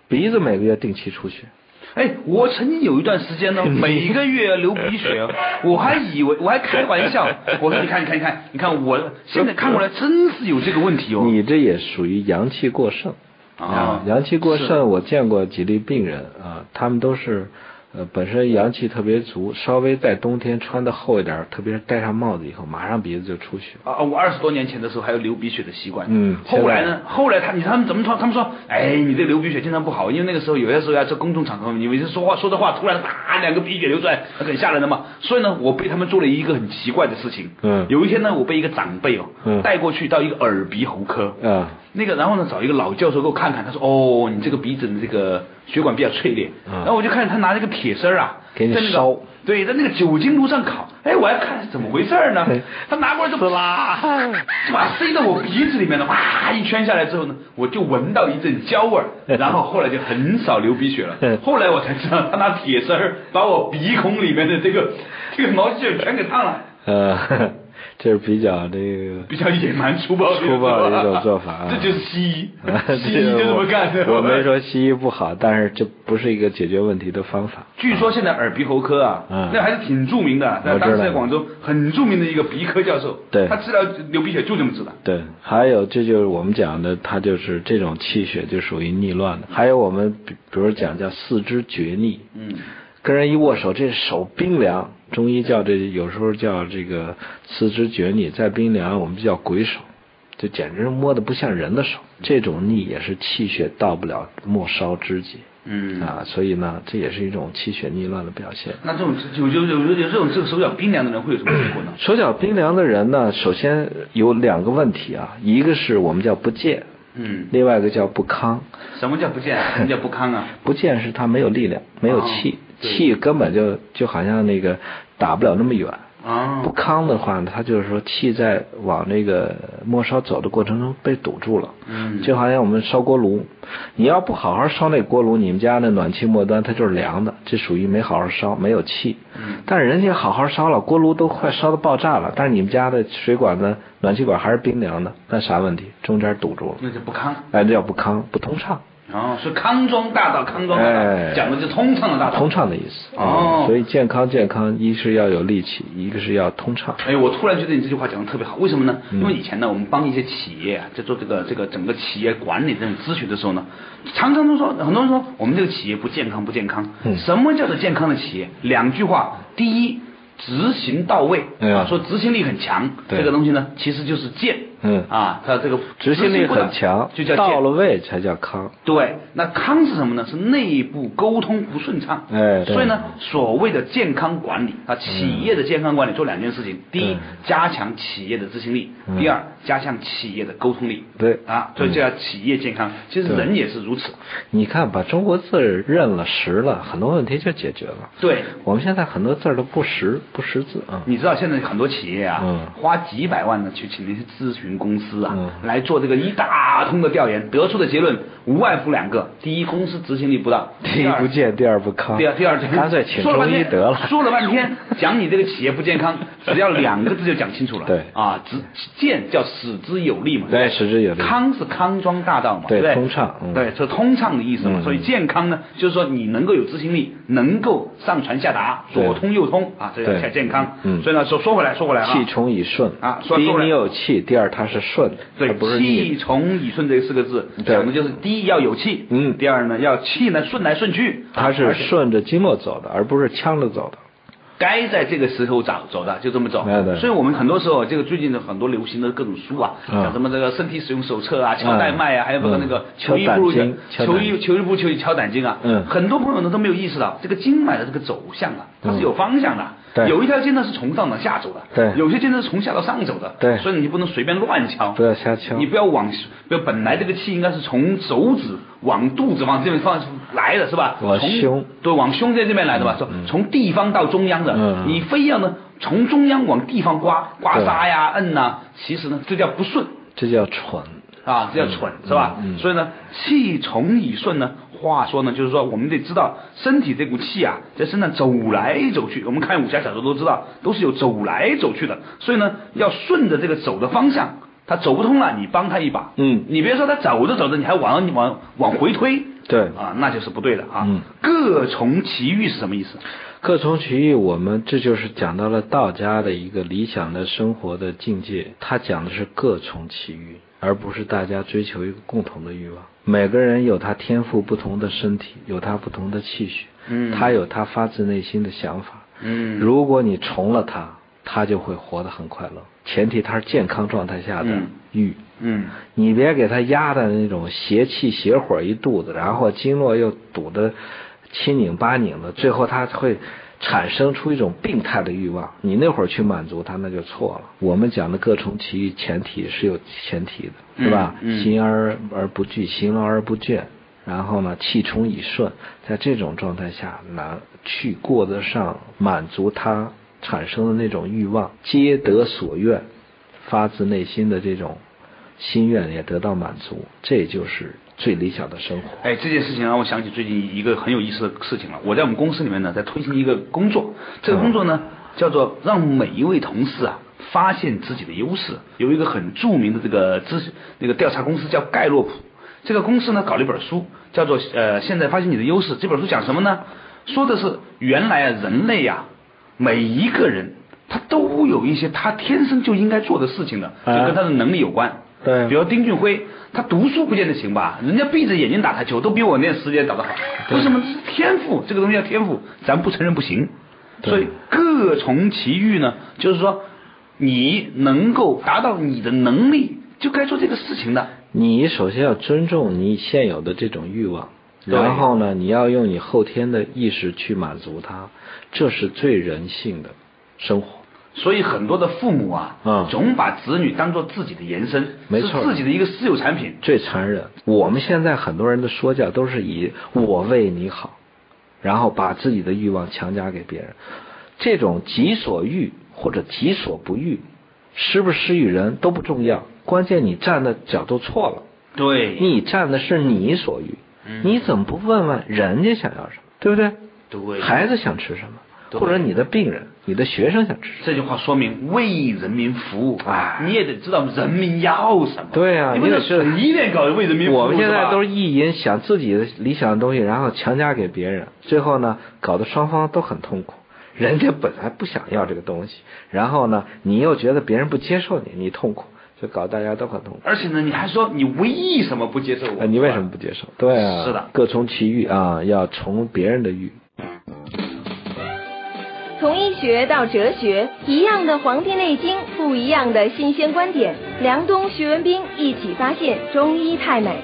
[SPEAKER 2] 鼻子每个月定期出血。
[SPEAKER 1] 哎，我曾经有一段时间呢，<laughs> 每个月流鼻血，<laughs> 我还以为我还开玩笑，<laughs> 我说你看你看你看你看我现在看过来真是有这个问题哦。
[SPEAKER 2] 你这也属于阳气过盛
[SPEAKER 1] 啊
[SPEAKER 2] 阳气过
[SPEAKER 1] 是
[SPEAKER 2] 盛，我见过几例病人啊，他们都是呃本身阳气特别足，稍微在冬天穿的厚一点，特别是戴上帽子以后，马上鼻子就出血。
[SPEAKER 1] 啊，我二十多年前的时候还有流鼻血的习惯。
[SPEAKER 2] 嗯
[SPEAKER 1] 后来呢？后来他，你他们怎么说？他们说，哎，你这流鼻血经常不好，因为那个时候有些时候要在公众场合，你每次说话说的话突然啪两个鼻血流出来，很吓人的嘛。所以呢，我被他们做了一个很奇怪的事情。
[SPEAKER 2] 嗯
[SPEAKER 1] 有一天呢，我被一个长辈哦，
[SPEAKER 2] 嗯
[SPEAKER 1] 带过去到一个耳鼻喉科。
[SPEAKER 2] 啊，
[SPEAKER 1] 那个，然后呢，找一个老教授给我看看，他说：“哦，你这个鼻子的这个血管比较脆裂。
[SPEAKER 2] 嗯
[SPEAKER 1] 然后我就看他拿那个铁丝儿啊，
[SPEAKER 2] 给你
[SPEAKER 1] 在那个对，在那个酒精炉上烤。哎，我还看是怎么回事呢？他拿过来就啦，就把它塞到我鼻子里面的，哇，一圈下来之后呢，我就闻到一阵焦味儿，<laughs> 然后后来就很少流鼻血了。后来我才知道，他拿铁丝把我鼻孔里面的这个这个毛细血全给烫了。
[SPEAKER 2] 呃，这是比较这个
[SPEAKER 1] 比较野蛮粗暴
[SPEAKER 2] 粗暴的一种做法 <laughs> 啊
[SPEAKER 1] 这就是西医，<laughs> 西医就这么干的。
[SPEAKER 2] 我我没说西医不好，但是这不是一个解决问题的方法。
[SPEAKER 1] 据说现在耳鼻喉科啊，
[SPEAKER 2] 嗯
[SPEAKER 1] 那还是挺著名的，在当时在广州很著名的一个鼻科教授，
[SPEAKER 2] 对
[SPEAKER 1] 他治疗流鼻血就这么治的。
[SPEAKER 2] 对，还有这就是我们讲的，他就是这种气血就属于逆乱的。还有我们比比如讲叫四肢厥逆，
[SPEAKER 1] 嗯，
[SPEAKER 2] 跟人一握手，这手冰凉，中医叫这有时候叫这个四肢厥逆，再冰凉我们就叫鬼手，这简直摸的不像人的手。这种逆也是气血到不了末梢之极
[SPEAKER 1] 嗯
[SPEAKER 2] 啊，所以呢，这也是一种气血逆乱的表现。
[SPEAKER 1] 那这种有有有有这种这个手脚冰凉的人会有什么结果呢？<coughs>
[SPEAKER 2] 手脚冰凉的人呢，首先有两个问题啊，一个是我们叫不健，
[SPEAKER 1] 嗯，
[SPEAKER 2] 另外一个叫不康。
[SPEAKER 1] 什么叫不健？什么叫不康啊？<laughs>
[SPEAKER 2] 不健是他没有力量，没有气，气根本就就好像那个打不了那么远。
[SPEAKER 1] 啊，
[SPEAKER 2] 不康的话它，就是说气在往那个末梢走的过程中被堵住了。
[SPEAKER 1] 嗯
[SPEAKER 2] 就好像我们烧锅炉，你要不好好烧那锅炉，你们家那暖气末端它就是凉的，这属于没好好烧，没有气。
[SPEAKER 1] 嗯
[SPEAKER 2] 但是人家好好烧了，锅炉都快烧到爆炸了，但是你们家的水管呢，暖气管还是冰凉的，那啥问题？中间堵住了，
[SPEAKER 1] 那就不康。
[SPEAKER 2] 哎，这叫不康，不通畅。
[SPEAKER 1] 哦，是康庄大道，康庄大道、
[SPEAKER 2] 哎
[SPEAKER 1] 讲的就是通畅的大道。
[SPEAKER 2] 通畅的意思。
[SPEAKER 1] 哦
[SPEAKER 2] 嗯所以健康健康，一是要有力气，一个是要通畅。
[SPEAKER 1] 哎，我突然觉得你这句话讲的特别好，为什么呢？
[SPEAKER 2] 嗯
[SPEAKER 1] 因为以前呢，我们帮一些企业啊，在做这个这个整个企业管理这种咨询的时候呢，常常都说，很多人说我们这个企业不健康，不健康。
[SPEAKER 2] 嗯
[SPEAKER 1] 什么叫做健康的企业？两句话，第一，执行到位，啊，说执行力很强，
[SPEAKER 2] 对
[SPEAKER 1] 这个东西呢，其实就是健。
[SPEAKER 2] 嗯
[SPEAKER 1] 啊，他这个
[SPEAKER 2] 执行力很强，
[SPEAKER 1] 就叫健
[SPEAKER 2] 到了位才叫康。
[SPEAKER 1] 对，那康是什么呢？是内部沟通不顺畅。
[SPEAKER 2] 哎
[SPEAKER 1] 所以呢，所谓的健康管理啊，企业的健康管理做两件事情：第一，加强企业的执行力；
[SPEAKER 2] 嗯
[SPEAKER 1] 第二，加强企业的沟通力。
[SPEAKER 2] 对
[SPEAKER 1] 啊，所以这叫企业健康。其实人也是如此。
[SPEAKER 2] 你看，把中国字认了识了，很多问题就解决了。
[SPEAKER 1] 对，
[SPEAKER 2] 我们现在很多字都不识不识字啊。
[SPEAKER 1] 你知道现在很多企业啊，
[SPEAKER 2] 嗯
[SPEAKER 1] 花几百万呢去请那些咨询公司啊，
[SPEAKER 2] 嗯
[SPEAKER 1] 来做这个一大通的调研，得出的结论无外乎两个：第一，公司执行力不到；
[SPEAKER 2] 第一
[SPEAKER 1] 二
[SPEAKER 2] 不健，第二不康。
[SPEAKER 1] 第二，第二，
[SPEAKER 2] 干脆请
[SPEAKER 1] 说了半天
[SPEAKER 2] 中医得了。
[SPEAKER 1] 说了半天，讲你这个企业不健康，只要两个字就讲清楚了。
[SPEAKER 2] 对
[SPEAKER 1] 啊，执健叫使之有力嘛。
[SPEAKER 2] 对使之有力
[SPEAKER 1] 康是康庄大道嘛，
[SPEAKER 2] 对
[SPEAKER 1] 不对？
[SPEAKER 2] 通畅嗯
[SPEAKER 1] 对，是通畅的意思嘛。
[SPEAKER 2] 嗯
[SPEAKER 1] 所以健康呢，就是说你能够有执行力，能够上传下达，左通右通啊，这
[SPEAKER 2] 对
[SPEAKER 1] 叫健康。
[SPEAKER 2] 嗯
[SPEAKER 1] 所以呢，说说回来，说回来啊，
[SPEAKER 2] 气冲以顺
[SPEAKER 1] 啊说
[SPEAKER 2] 第一你有气，第二它是顺，
[SPEAKER 1] 对
[SPEAKER 2] 它不是
[SPEAKER 1] 气。从以顺这四个字讲的就是第一要有气，
[SPEAKER 2] 嗯。
[SPEAKER 1] 第二呢要气呢顺来顺去，
[SPEAKER 2] 它是顺着经络走的，而不是呛着走的。
[SPEAKER 1] 该在这个时候走走的就这么走。
[SPEAKER 2] 对对，
[SPEAKER 1] 所以我们很多时候，这个最近的很多流行的各种书啊，
[SPEAKER 2] 嗯
[SPEAKER 1] 讲什么这个身体使用手册啊、敲带脉啊，还有包括那个
[SPEAKER 2] 嗯
[SPEAKER 1] 求医不如求医求医不如求敲胆经啊，
[SPEAKER 2] 嗯。
[SPEAKER 1] 很多朋友呢都没有意识到这个经脉的这个走向啊，它是有方向的，
[SPEAKER 2] 对。
[SPEAKER 1] 有一条经呢是从上往下走的，
[SPEAKER 2] 对。
[SPEAKER 1] 有些经呢是从下到上走的，
[SPEAKER 2] 对。
[SPEAKER 1] 所以你不能随便乱敲，
[SPEAKER 2] 不要瞎敲。
[SPEAKER 1] 你不要往，不要本来这个气应该是从手指往肚子往这边放来的是吧？
[SPEAKER 2] 往
[SPEAKER 1] 从
[SPEAKER 2] 胸
[SPEAKER 1] 对，往胸在这边来的吧？说从地方到中央的，
[SPEAKER 2] 嗯。
[SPEAKER 1] 你非要呢从中央往地方刮刮痧呀、摁呐、其实呢这叫不顺。
[SPEAKER 2] 这叫蠢。
[SPEAKER 1] 啊，这叫蠢、是吧？
[SPEAKER 2] 嗯嗯。
[SPEAKER 1] 所以呢，气从以顺呢，话说呢，就是说我们得知道身体这股气啊，在身上走来走去。我们看武侠小说都知道，都是有走来走去的。所以呢，要顺着这个走的方向。他走不通了，你帮他一把。
[SPEAKER 2] 嗯
[SPEAKER 1] 你别说他走着走着，你还往你往往回推。
[SPEAKER 2] 对
[SPEAKER 1] 啊，那就是不对的啊。
[SPEAKER 2] 嗯
[SPEAKER 1] 各从其欲是什么意思？
[SPEAKER 2] 各从其欲，我们这就是讲到了道家的一个理想的生活的境界。他讲的是各从其欲，而不是大家追求一个共同的欲望。每个人有他天赋不同的身体，有他不同的气血，
[SPEAKER 1] 嗯
[SPEAKER 2] 他有他发自内心的想法。
[SPEAKER 1] 嗯
[SPEAKER 2] 如果你从了他，他就会活得很快乐。前提他是健康状态下的
[SPEAKER 1] 嗯
[SPEAKER 2] 欲。
[SPEAKER 1] 嗯
[SPEAKER 2] 你别给他压的那种邪气邪火一肚子，然后经络又堵得七拧八拧的，最后他会产生出一种病态的欲望。你那会儿去满足他，那就错了。我们讲的各从其欲，前提是有前提的，
[SPEAKER 1] 嗯
[SPEAKER 2] 是吧？
[SPEAKER 1] 嗯
[SPEAKER 2] 行而而不惧，行劳而不倦。然后呢，气冲以顺，在这种状态下，拿去过得上满足他产生的那种欲望，皆得所愿，发自内心的这种心愿也得到满足，这就是最理想的生活。
[SPEAKER 1] 哎，这件事情让我想起最近一个很有意思的事情了。我在我们公司里面呢，在推行一个工作，这个工作呢、叫做让每一位同事啊发现自己的优势。有一个很著名的这个咨那个调查公司叫盖洛普，这个公司呢搞了一本书，叫做呃现在发现你的优势。这本书讲什么呢？说的是原来啊人类呀、每一个人他都有一些他天生就应该做的事情的，就
[SPEAKER 2] 啊
[SPEAKER 1] 跟他的能力有关。
[SPEAKER 2] 对
[SPEAKER 1] 比如丁俊晖，他读书不见得行吧，人家闭着眼睛打台球都比我练时间打得好。为什么？天赋这个东西叫天赋，咱不承认不行。所以各从其欲呢，就是说你能够达到你的能力，就该做这个事情的。
[SPEAKER 2] 你首先要尊重你现有的这种欲望，然后呢，你要用你后天的意识去满足它，这是最人性的生活。
[SPEAKER 1] 所以很多的父母啊，
[SPEAKER 2] 嗯
[SPEAKER 1] 总把子女当做自己的延伸，
[SPEAKER 2] 没错
[SPEAKER 1] 是自己的一个私有产品。
[SPEAKER 2] 最残忍。我们现在很多人的说教都是以我为你好，然后把自己的欲望强加给别人。这种己所欲或者己所不欲，施不施于人都不重要，关键你站的角度错了。
[SPEAKER 1] 对，
[SPEAKER 2] 你站的是你所欲，你怎么不问问人家想要什么，对不对？
[SPEAKER 1] 对，
[SPEAKER 2] 孩子想吃什么，或者你的病人、你的学生想吃什么。
[SPEAKER 1] 这句话说明为人民服务
[SPEAKER 2] 哎
[SPEAKER 1] 你也得知道人民要什么。
[SPEAKER 2] 对啊
[SPEAKER 1] 你
[SPEAKER 2] 得是
[SPEAKER 1] 随便搞为人民服务。
[SPEAKER 2] 我们现在都
[SPEAKER 1] 是
[SPEAKER 2] 是意淫想自己的理想的东西，然后强加给别人，最后呢，搞得双方都很痛苦。人家本来不想要这个东西，然后呢，你又觉得别人不接受你，你痛苦，就搞大家都很痛苦。
[SPEAKER 1] 而且呢，你还说你为什么不接受我？
[SPEAKER 2] 啊，你为什么不接受？对啊，
[SPEAKER 1] 是的
[SPEAKER 2] 各从其欲啊，要从别人的欲。
[SPEAKER 3] 从医学到哲学，一样的《黄帝内经》，不一样的新鲜观点。梁冬、徐文斌一起发现中医太美。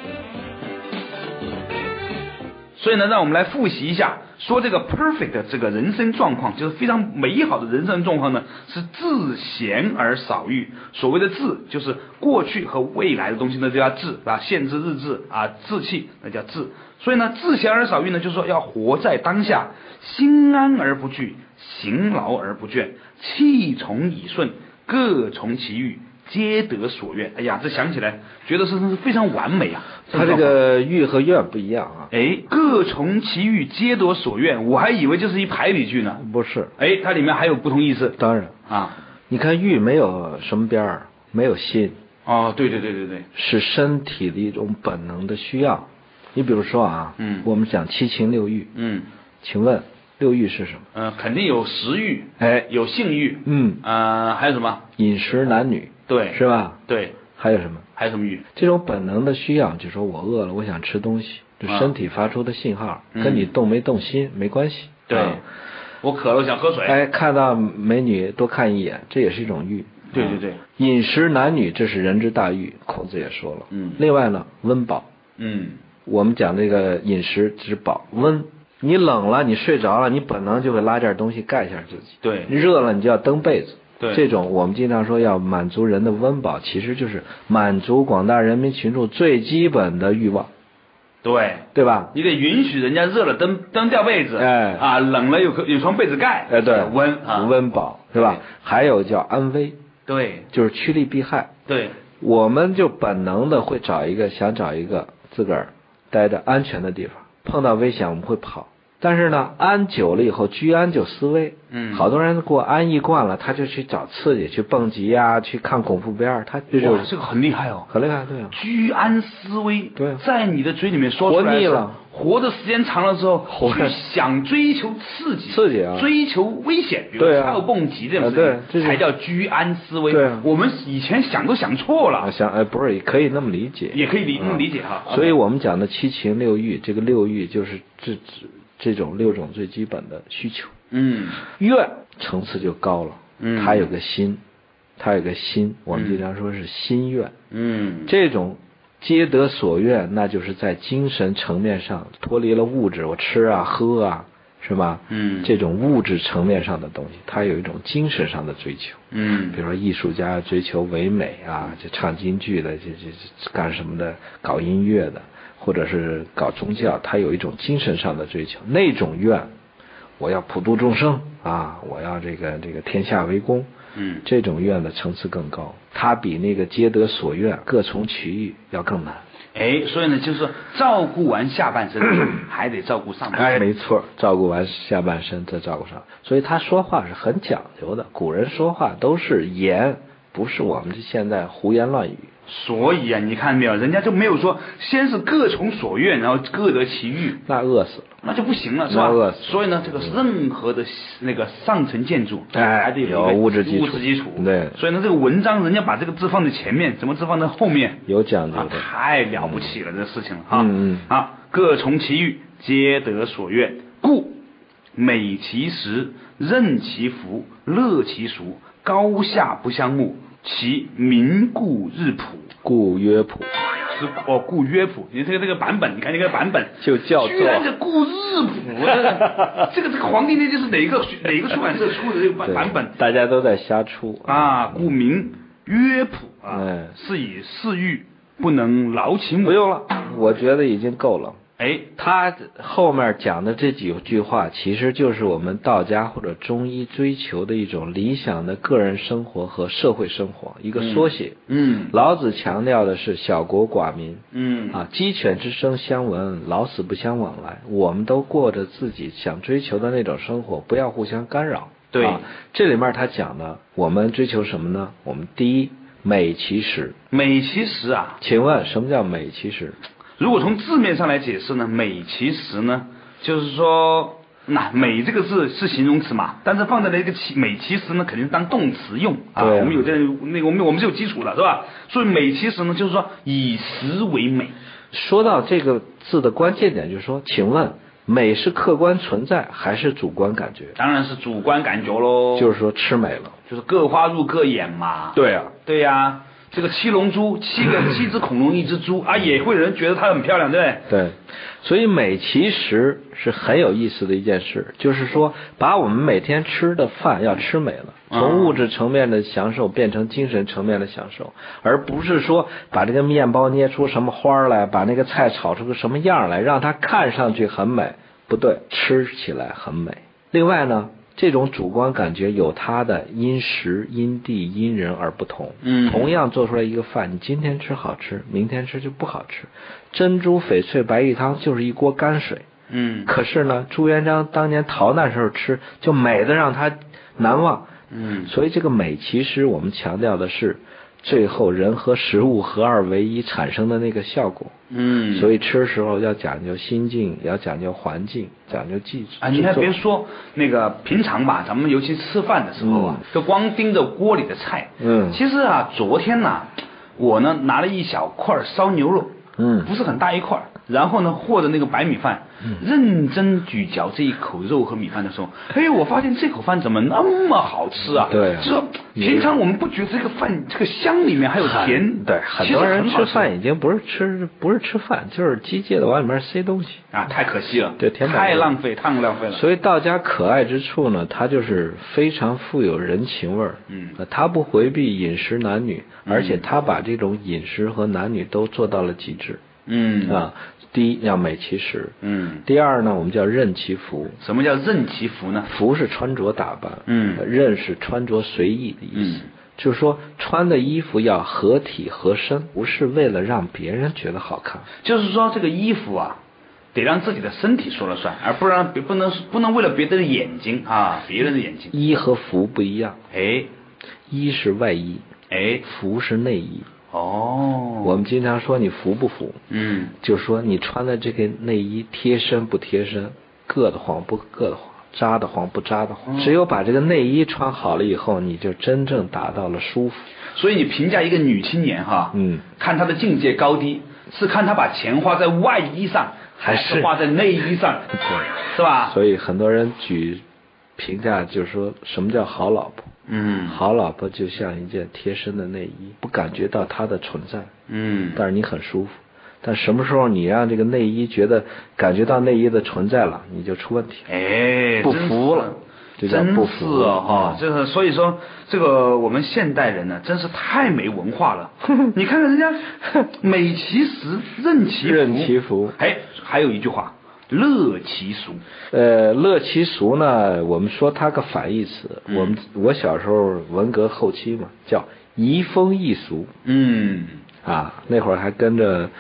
[SPEAKER 1] 所以呢，让我们来复习一下，说这个 perfect 这个人生状况，就是非常美好的人生状况呢，是自闲而少欲。所谓的自，就是过去和未来的东西呢，就叫自啊，限制日志啊，志气那叫自。所以呢，自闲而少欲呢，就是说要活在当下，心安而不惧，行劳而不倦，气从以顺，各从其欲。皆得所愿，哎呀，这想起来觉得是是非常完美啊！
[SPEAKER 2] 他这个欲和愿不一样啊，
[SPEAKER 1] 哎，各从其欲，皆得所愿。我还以为这是一排比句呢。
[SPEAKER 2] 不是？
[SPEAKER 1] 哎，它里面还有不同意思
[SPEAKER 2] 当然，
[SPEAKER 1] 啊。
[SPEAKER 2] 你看欲没有什么边儿，没有心，
[SPEAKER 1] 哦，对对对对对，
[SPEAKER 2] 是身体的一种本能的需要。你比如说啊，
[SPEAKER 1] 嗯
[SPEAKER 2] 我们讲七情六欲，
[SPEAKER 1] 嗯
[SPEAKER 2] 请问六欲是什么？
[SPEAKER 1] 呃，肯定有食欲，
[SPEAKER 2] 哎，
[SPEAKER 1] 有性欲，
[SPEAKER 2] 嗯，
[SPEAKER 1] 呃，还有什么？
[SPEAKER 2] 饮食男女，
[SPEAKER 1] 对，
[SPEAKER 2] 是吧？
[SPEAKER 1] 对，
[SPEAKER 2] 还有什么？
[SPEAKER 1] 还有什么欲？
[SPEAKER 2] 这种本能的需要，就说我饿了，我想吃东西，身体发出的信号，
[SPEAKER 1] 嗯
[SPEAKER 2] 跟你动没动心没关系。
[SPEAKER 1] 对
[SPEAKER 2] 啊，
[SPEAKER 1] 我渴了，想喝水。
[SPEAKER 2] 哎，看到美女多看一眼，这也是一种欲。
[SPEAKER 1] 对对对，
[SPEAKER 2] 饮食男女，这是人之大欲，孔子也说了。
[SPEAKER 1] 嗯
[SPEAKER 2] 另外呢，温饱，
[SPEAKER 1] 嗯，
[SPEAKER 2] 我们讲这个饮食之饱温。你冷了，你睡着了，你本能就会拉件东西盖一下自己。
[SPEAKER 1] 对
[SPEAKER 2] 热了，你就要蹬被子。
[SPEAKER 1] 对
[SPEAKER 2] 这种我们经常说要满足人的温饱，其实就是满足广大人民群众最基本的欲望，
[SPEAKER 1] 对，
[SPEAKER 2] 对吧？
[SPEAKER 1] 你得允许人家热了蹬蹬掉被子，
[SPEAKER 2] 哎
[SPEAKER 1] 啊，冷了有有床被子盖，
[SPEAKER 2] 哎，对，
[SPEAKER 1] 温啊，
[SPEAKER 2] 温饱，是吧？还有叫安危，
[SPEAKER 1] 对
[SPEAKER 2] 就是趋利避害。
[SPEAKER 1] 对，
[SPEAKER 2] 我们就本能的会找一个想找一个自个儿待着安全的地方，碰到危险我们会跑。但是呢，安久了以后，居安就思危。
[SPEAKER 1] 嗯
[SPEAKER 2] 好多人过安逸惯了，他就去找刺激，去蹦极呀、去看恐怖片儿，他这就
[SPEAKER 1] 是，这个很厉害哦。
[SPEAKER 2] 很厉害，对啊。
[SPEAKER 1] 居安思危，
[SPEAKER 2] 对啊
[SPEAKER 1] 在你的嘴里面说出来
[SPEAKER 2] 活腻了，
[SPEAKER 1] 活的时间长了之后，
[SPEAKER 2] 活
[SPEAKER 1] 去想追求刺激，
[SPEAKER 2] 刺激啊。
[SPEAKER 1] 追求危险，比如跳蹦极这种事情，才叫居安思危。
[SPEAKER 2] 对。啊
[SPEAKER 1] 我们以前想都想错
[SPEAKER 2] 啊，
[SPEAKER 1] 了，
[SPEAKER 2] 想哎，不是，也可以那么理解，
[SPEAKER 1] 也可以理
[SPEAKER 2] 啊。
[SPEAKER 1] 那么理解哈。
[SPEAKER 2] 所以我们讲的七情六欲，这个六欲就是这这这种六种最基本的需求。
[SPEAKER 1] 嗯。
[SPEAKER 2] 愿层次就高了，
[SPEAKER 1] 嗯。
[SPEAKER 2] 它有个心，它有个心，我们经常说是心愿。
[SPEAKER 1] 嗯，
[SPEAKER 2] 这种皆得所愿，那就是在精神层面上脱离了物质，我吃啊喝啊，是吧？
[SPEAKER 1] 嗯
[SPEAKER 2] 这种物质层面上的东西，它有一种精神上的追求。
[SPEAKER 1] 嗯
[SPEAKER 2] 比如说艺术家追求唯美啊，这唱京剧的，这这这干什么的，搞音乐的，或者是搞宗教，他有一种精神上的追求，那种愿，我要普度众生啊，我要这个这个天下为公，
[SPEAKER 1] 嗯
[SPEAKER 2] 这种愿的层次更高，它比那个皆得所愿，各从其欲要更难。
[SPEAKER 1] 哎，所以呢，就是说照顾完下半身，<clears throat> 还得照顾上半
[SPEAKER 2] 哎，
[SPEAKER 1] 身。
[SPEAKER 2] 没错，照顾完下半身再照顾上，所以他说话是很讲究的。古人说话都是言，不是我们现在胡言乱语。
[SPEAKER 1] 所以啊，你看没有，人家就没有说先是各从所愿，然后各得其欲，
[SPEAKER 2] 那饿死了。
[SPEAKER 1] 那就不行了，是吧
[SPEAKER 2] 那饿死？了
[SPEAKER 1] 所以呢，这个任何的那个上层建筑，
[SPEAKER 2] 哎
[SPEAKER 1] 还得有
[SPEAKER 2] 物质基础
[SPEAKER 1] 物质基础。
[SPEAKER 2] 对
[SPEAKER 1] 所以呢，这个文章人家把这个字放在前面，怎么字放在后面？
[SPEAKER 2] 有讲究
[SPEAKER 1] 啊，
[SPEAKER 2] 的。
[SPEAKER 1] 太了不起了，这事情了啊！
[SPEAKER 2] 嗯嗯
[SPEAKER 1] 啊，各从其欲，皆得所愿，故美其食，任其服，乐其俗，高下不相慕，其名故日谱。
[SPEAKER 2] 故曰谱，
[SPEAKER 1] 是哦，故曰谱，你这个这个版本，你看这个版本
[SPEAKER 2] 就叫做
[SPEAKER 1] 居然是故日谱，这 <laughs> 个这个《黄帝内经》是哪个哪个出版社出的这个版版本
[SPEAKER 2] 大家都在瞎出。
[SPEAKER 1] 啊？故名曰谱啊
[SPEAKER 2] 哎，
[SPEAKER 1] 是以嗜欲不能劳其母。
[SPEAKER 2] 不用了，我觉得已经够了。
[SPEAKER 1] 哎，
[SPEAKER 2] 他后面讲的这几句话，其实就是我们道家或者中医追求的一种理想的个人生活和社会生活一个缩写。
[SPEAKER 1] 嗯
[SPEAKER 2] 老子强调的是小国寡民，
[SPEAKER 1] 嗯
[SPEAKER 2] 啊，鸡犬之声相闻，老死不相往来。我们都过着自己想追求的那种生活，不要互相干扰。
[SPEAKER 1] 对
[SPEAKER 2] 啊，这里面他讲的，我们追求什么呢？我们第一美其实。
[SPEAKER 1] 美其实啊，
[SPEAKER 2] 请问什么叫美其实？
[SPEAKER 1] 如果从字面上来解释呢，美其实呢，就是说，那美这个字是形容词嘛，但是放在那个其美其实呢，肯定是当动词用啊。我们有这那个我们我们是有基础的，是吧？所以美其实呢，就是说以实为美。
[SPEAKER 2] 说到这个字的关键点，就是说，请问美是客观存在还是主观感觉？
[SPEAKER 1] 当然是主观感觉喽，
[SPEAKER 2] 就是说吃美了。
[SPEAKER 1] 就是各花入各眼嘛。
[SPEAKER 2] 对啊，
[SPEAKER 1] 对呀、这个七龙珠，七个 <laughs> 七只恐龙一只猪啊，也会有人觉得它很漂亮，对不对？
[SPEAKER 2] 对，所以美其实是很有意思的一件事，就是说把我们每天吃的饭要吃美了，
[SPEAKER 1] 嗯
[SPEAKER 2] 从物质层面的享受变成精神层面的享受，而不是说把这个面包捏出什么花来，把那个菜炒出个什么样来，让它看上去很美，不对，吃起来很美。另外呢。这种主观感觉有它的因时、因地、因人而不同。
[SPEAKER 1] 嗯
[SPEAKER 2] 同样做出来一个饭，你今天吃好吃，明天吃就不好吃。珍珠翡翠白玉汤就是一锅泔水，
[SPEAKER 1] 嗯
[SPEAKER 2] 可是呢，朱元璋当年逃难时候吃，就美的让他难忘。
[SPEAKER 1] 嗯
[SPEAKER 2] 所以这个美，其实我们强调的是最后人和食物合二为一产生的那个效果。
[SPEAKER 1] 嗯，
[SPEAKER 2] 所以吃的时候要讲究心境，要讲究环境，讲究技术。
[SPEAKER 1] 啊，你还别说，那个平常吧，咱们尤其吃饭的时候啊，就光盯着锅里的菜。
[SPEAKER 2] 嗯
[SPEAKER 1] 其实啊，昨天呐、我呢拿了一小块烧牛肉，
[SPEAKER 2] 嗯
[SPEAKER 1] 不是很大一块儿，然后呢和着那个白米饭，认真咀嚼这一口肉和米饭的时候，哎，我发现这口饭怎么那么好吃啊？
[SPEAKER 2] 对啊
[SPEAKER 1] 就说平常我们不觉得这个饭这个香里面还有甜，
[SPEAKER 2] 对，很多人吃饭已经不是吃不是吃饭，就是机械的往里面塞东西。
[SPEAKER 1] 啊，太可惜了，
[SPEAKER 2] 对填
[SPEAKER 1] 太浪费，太浪费了。
[SPEAKER 2] 所以道家可爱之处呢，它就是非常富有人情味儿。
[SPEAKER 1] 嗯
[SPEAKER 2] 呃，他不回避饮食男女，而且他把这种饮食和男女都做到了极致。
[SPEAKER 1] 嗯
[SPEAKER 2] 啊，第一要美其实，
[SPEAKER 1] 嗯，
[SPEAKER 2] 第二呢，我们叫任其服。
[SPEAKER 1] 什么叫任其服呢？
[SPEAKER 2] 服是穿着打扮，
[SPEAKER 1] 嗯
[SPEAKER 2] 呃任是穿着随意的意思。
[SPEAKER 1] 嗯
[SPEAKER 2] 就是说，穿的衣服要合体合身，不是为了让别人觉得好看。
[SPEAKER 1] 就是说这个衣服啊，得让自己的身体说了算，而不然别不能不能为了别人的眼睛啊，别人的眼睛。
[SPEAKER 2] 衣和服不一样，
[SPEAKER 1] 哎
[SPEAKER 2] 衣是外衣，
[SPEAKER 1] 哎
[SPEAKER 2] 服是内衣。
[SPEAKER 1] 哦，
[SPEAKER 2] 我们经常说你服不服，
[SPEAKER 1] 嗯
[SPEAKER 2] 就说你穿的这个内衣贴身不贴身，硌得慌不硌得慌，扎得慌不扎得慌。只有把这个内衣穿好了以后，你就真正达到了舒服。
[SPEAKER 1] 所以你评价一个女青年哈，
[SPEAKER 2] 嗯，
[SPEAKER 1] 看她的境界高低，是看她把钱花在外衣上，
[SPEAKER 2] 还是
[SPEAKER 1] 是花在内衣上，
[SPEAKER 2] 对，
[SPEAKER 1] 是吧？
[SPEAKER 2] 所以很多人举评价就是说什么叫好老婆？
[SPEAKER 1] 嗯
[SPEAKER 2] 好老婆就像一件贴身的内衣，不感觉到它的存在，
[SPEAKER 1] 嗯，
[SPEAKER 2] 但是你很舒服。但什么时候你让这个内衣觉得感觉到内衣的存在了，你就出问题了。
[SPEAKER 1] 哎，
[SPEAKER 2] 不服了这叫
[SPEAKER 1] 真
[SPEAKER 2] 不服
[SPEAKER 1] 是哦哈
[SPEAKER 2] 啊，
[SPEAKER 1] 这个所以说这个我们现代人呢，真是太没文化了。<laughs> 你看看人家美其实，任其
[SPEAKER 2] 任其服
[SPEAKER 1] 哎，还有一句话，乐其俗。
[SPEAKER 2] 呃，乐其俗呢，我们说它个反义词。
[SPEAKER 1] 嗯
[SPEAKER 2] 我们我小时候文革后期嘛，叫移风易俗
[SPEAKER 1] 嗯
[SPEAKER 2] 啊，那会儿还跟着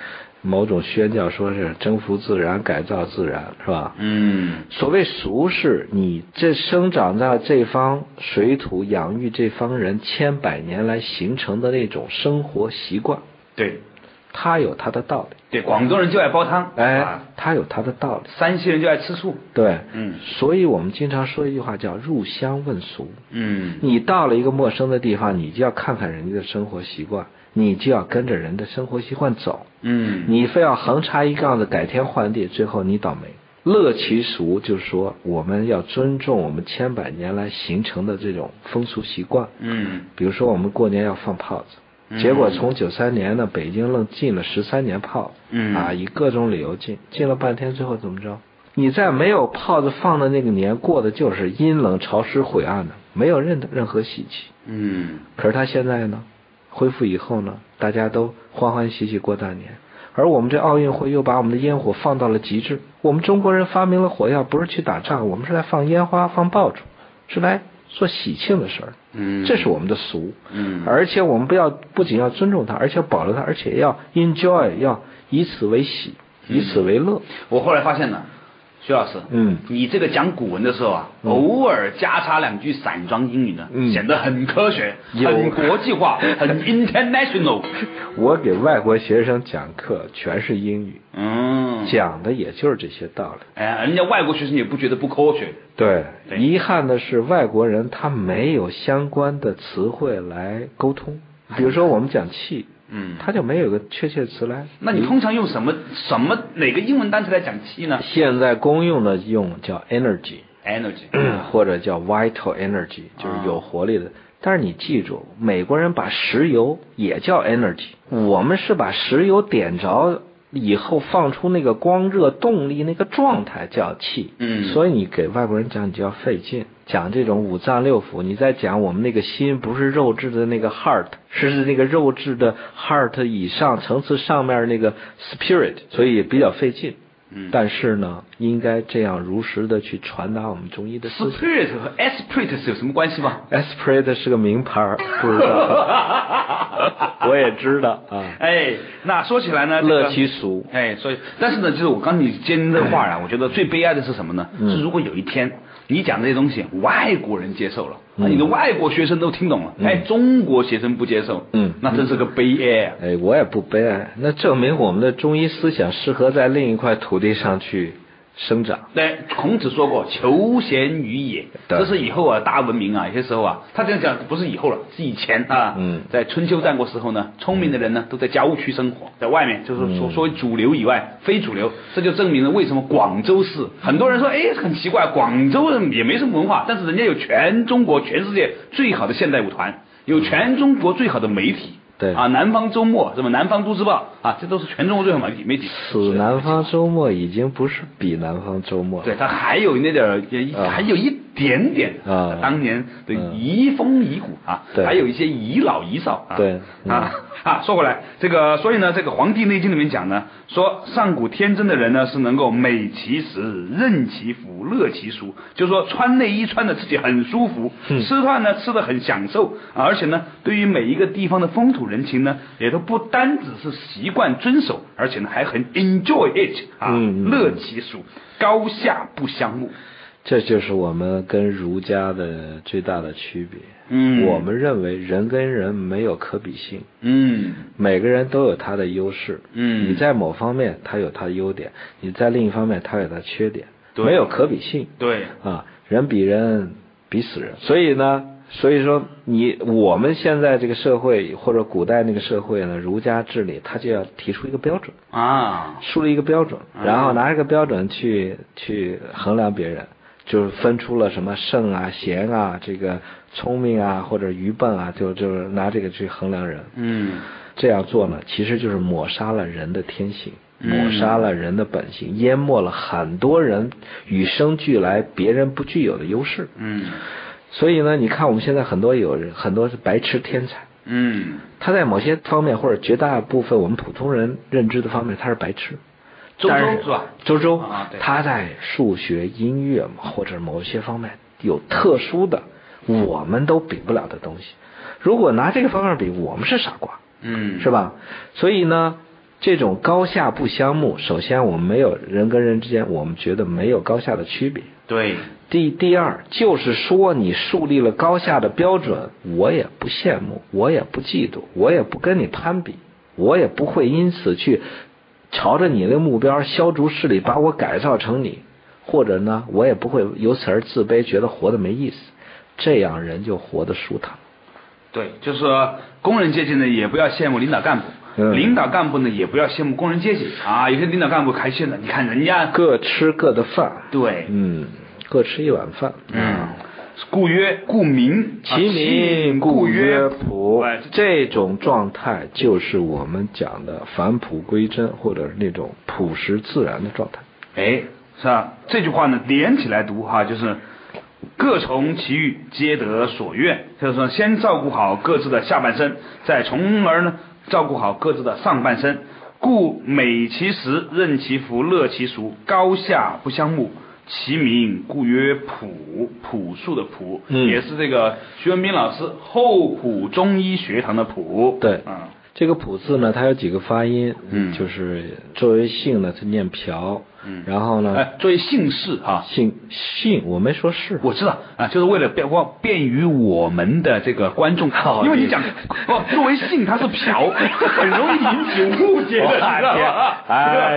[SPEAKER 2] 某种宣教，说是征服自然、改造自然，是吧？
[SPEAKER 1] 嗯
[SPEAKER 2] 所谓俗是你这生长在这方水土、养育这方人千百年来形成的那种生活习惯，
[SPEAKER 1] 对
[SPEAKER 2] 它有他的道理。
[SPEAKER 1] 对，广东人就爱煲汤，
[SPEAKER 2] 哎
[SPEAKER 1] 啊，
[SPEAKER 2] 它有他的道理。
[SPEAKER 1] 山西人就爱吃醋。
[SPEAKER 2] 对，
[SPEAKER 1] 嗯
[SPEAKER 2] 所以我们经常说一句话叫“入乡问俗”。
[SPEAKER 1] 嗯
[SPEAKER 2] 你到了一个陌生的地方，你就要看看人家的生活习惯，你就要跟着人的生活习惯走。
[SPEAKER 1] 嗯
[SPEAKER 2] 你非要横插一杠子改天换地，最后你倒霉。乐其俗，就是说我们要尊重我们千百年来形成的这种风俗习惯。
[SPEAKER 1] 嗯
[SPEAKER 2] 比如说我们过年要放炮子，结果从九三年呢，北京愣禁了十三年炮，
[SPEAKER 1] 嗯
[SPEAKER 2] 啊，以各种理由禁，禁了半天，最后怎么着？你在没有炮子放的那个年过的就是阴冷潮湿晦暗的，没有任任何喜气。
[SPEAKER 1] 嗯
[SPEAKER 2] 可是他现在呢，恢复以后呢，大家都欢欢喜喜过大年，而我们这奥运会又把我们的烟火放到了极致。我们中国人发明了火药，不是去打仗，我们是来放烟花、放爆竹，是来做喜庆的事儿。
[SPEAKER 1] 嗯
[SPEAKER 2] 这是我们的俗。
[SPEAKER 1] 嗯
[SPEAKER 2] 而且我们不要不仅要尊重它，而且要保留它，而且要 enjoy，要以此为喜，以此为乐。
[SPEAKER 1] 我后来发现了，徐老师，
[SPEAKER 2] 嗯
[SPEAKER 1] 你这个讲古文的时候啊，偶尔加插两句散装英语呢，
[SPEAKER 2] 嗯
[SPEAKER 1] 显得很科学、很国际化、<laughs> 很 international。
[SPEAKER 2] 我给外国学生讲课全是英语，
[SPEAKER 1] 嗯，
[SPEAKER 2] 讲的也就是这些道理。
[SPEAKER 1] 哎，人家外国学生也不觉得不科学。
[SPEAKER 2] 对，
[SPEAKER 1] 对
[SPEAKER 2] 遗憾的是外国人他没有相关的词汇来沟通。比如说我们讲气，
[SPEAKER 1] 嗯，
[SPEAKER 2] 它就没有个确切词来。
[SPEAKER 1] 那你通常用什么什么哪个英文单词来讲气呢
[SPEAKER 2] 现在公用的用叫
[SPEAKER 1] energy，？Energy。<clears throat>
[SPEAKER 2] 或者叫 vital energy，就是有活力的。但是你记住，美国人把石油也叫 energy，我们是把石油点着以后放出那个光热动力那个状态叫气。
[SPEAKER 1] 嗯
[SPEAKER 2] 所以你给外国人讲，你就要费劲。讲这种五脏六腑，你再讲我们那个心不是肉质的那个 heart，是那个肉质的 heart 以上层次上面那个 spirit，所以也比较费劲。
[SPEAKER 1] 嗯
[SPEAKER 2] 但是呢，应该这样如实的去传达我们中医的思想。
[SPEAKER 1] Spirit 和 esprit 是有什么关系吗
[SPEAKER 2] ？Esprit 是个名牌，不知道，<laughs> <laughs> 我也知道啊。
[SPEAKER 1] 哎，那说起来呢，这个
[SPEAKER 2] 乐其俗，
[SPEAKER 1] 哎，所以，但是呢，就是我刚你接您这话啊，<laughs> 我觉得最悲哀的是什么呢？
[SPEAKER 2] 嗯
[SPEAKER 1] 是如果有一天你讲这些东西，外国人接受了，
[SPEAKER 2] 嗯
[SPEAKER 1] 你的外国学生都听懂了，哎，中国学生不接受，
[SPEAKER 2] 嗯
[SPEAKER 1] 那真是个悲哀啊。
[SPEAKER 2] 哎，我也不悲哀，那证明我们的中医思想适合在另一块土地上去生长。
[SPEAKER 1] 对，孔子说过“求贤于野”，这是以后啊大文明啊，有些时候啊，他这样讲不是以后了，是以前啊。
[SPEAKER 2] 嗯
[SPEAKER 1] 在春秋战国时候呢，聪明的人呢都在郊区生活，在外面就是
[SPEAKER 2] 嗯
[SPEAKER 1] 说所谓主流以外，非主流，这就证明了为什么广州市很多人说，哎，很奇怪，广州人也没什么文化，但是人家有全中国、全世界最好的现代舞团，有全中国最好的媒体。
[SPEAKER 2] 对。
[SPEAKER 1] 啊，南方周末什么南方都市报啊，这都是全中国最好的媒体媒体。
[SPEAKER 2] 此南方周末已经不是比南方周末了。
[SPEAKER 1] 对，它还有那点儿，也
[SPEAKER 2] 啊。
[SPEAKER 1] 还有一点点
[SPEAKER 2] 啊。
[SPEAKER 1] 当年的
[SPEAKER 2] 嗯。
[SPEAKER 1] 遗风遗骨啊，
[SPEAKER 2] 对。
[SPEAKER 1] 还有一些遗老遗少啊。
[SPEAKER 2] 对。嗯。
[SPEAKER 1] 啊啊，说回来，这个所以呢，这个《黄帝内经》里面讲呢，说上古天真的人呢是能够美其食，任其服，乐其俗，就是说穿内衣穿的自己很舒服，
[SPEAKER 2] 嗯。
[SPEAKER 1] 吃饭呢吃的很享受，啊而且呢，对于每一个地方的风土人情呢，也都不单只是习惯遵守，而且呢还很 enjoy it 啊，乐其俗，高下不相慕。
[SPEAKER 2] 这就是我们跟儒家的最大的区别。
[SPEAKER 1] 嗯
[SPEAKER 2] 我们认为人跟人没有可比性，
[SPEAKER 1] 嗯
[SPEAKER 2] 每个人都有他的优势。
[SPEAKER 1] 嗯
[SPEAKER 2] 你在某方面他有他的优点，你在另一方面他有他缺点，
[SPEAKER 1] 对
[SPEAKER 2] 没有可比性
[SPEAKER 1] 对，
[SPEAKER 2] 啊。人比人比死人，所以呢，所以说你我们现在这个社会或者古代那个社会呢，儒家治理他就要提出一个标准，
[SPEAKER 1] 啊，
[SPEAKER 2] 树立一个标准，
[SPEAKER 1] 嗯
[SPEAKER 2] 然后拿这个标准去去衡量别人，就是分出了什么圣啊、贤啊、这个聪明啊或者愚笨啊，就就是拿这个去衡量人。
[SPEAKER 1] 嗯。
[SPEAKER 2] 这样做呢，其实就是抹杀了人的天性，
[SPEAKER 1] 嗯。
[SPEAKER 2] 抹杀了人的本性，淹没了很多人与生俱来别人不具有的优势。
[SPEAKER 1] 嗯
[SPEAKER 2] 所以呢，你看我们现在很多有人很多是白痴天才，
[SPEAKER 1] 嗯，
[SPEAKER 2] 他在某些方面或者绝大部分我们普通人认知的方面他是白痴。
[SPEAKER 1] 周
[SPEAKER 2] 但
[SPEAKER 1] 周是吧？
[SPEAKER 2] 周周
[SPEAKER 1] 啊
[SPEAKER 2] 他在数学、音乐或者某些方面有特殊的，我们都比不了的东西。如果拿这个方面比，我们是傻瓜。
[SPEAKER 1] 嗯，
[SPEAKER 2] 是？吧？所以呢，这种高下不相慕，首先我们没有人跟人之间，我们觉得没有高下的区别。
[SPEAKER 1] 对，
[SPEAKER 2] 第第二就是说，你树立了高下的标准，我也不羡慕，我也不嫉妒，我也不跟你攀比，我也不会因此去朝着你的目标消除势力，把我改造成你，或者呢，我也不会由此而自卑，觉得活得没意思。这样人就活得舒坦。
[SPEAKER 1] 对，就是说工人阶级呢，也不要羡慕领导干部。
[SPEAKER 2] 嗯
[SPEAKER 1] 领导干部呢，也不要羡慕工人阶级啊！有些领导干部开心了，你看人家，
[SPEAKER 2] 各吃各的饭，
[SPEAKER 1] 对，
[SPEAKER 2] 嗯，各吃一碗饭。
[SPEAKER 1] 嗯，故曰故民，啊
[SPEAKER 2] 其名故曰朴
[SPEAKER 1] 哎，
[SPEAKER 2] 这种状态就是我们讲的返璞归真，或者是那种朴实自然的状态。
[SPEAKER 1] 哎，是吧？这句话呢，连起来读哈，就是各从其欲，皆得所愿。就是说，先照顾好各自的下半身，再从而呢照顾好各自的上半身。故美其食，任其服，乐其俗，高下不相慕。其名故曰朴，朴素的朴，
[SPEAKER 2] 嗯。
[SPEAKER 1] 也是这个徐文斌老师厚朴中医学堂的朴。
[SPEAKER 2] 对。
[SPEAKER 1] 嗯，
[SPEAKER 2] 这个朴字呢，它有几个发音，
[SPEAKER 1] 嗯。
[SPEAKER 2] 就是作为姓呢，它念朴，
[SPEAKER 1] 嗯。
[SPEAKER 2] 然后呢，
[SPEAKER 1] 哎，作为姓氏啊，
[SPEAKER 2] 姓姓，我没说是，
[SPEAKER 1] 我知道啊，就是为了便便于我们的这个观众。
[SPEAKER 2] 好，<laughs>
[SPEAKER 1] 因为你讲哦，作为姓它是朴，<laughs> 很容易引起误解的，你知道吧？
[SPEAKER 2] 哎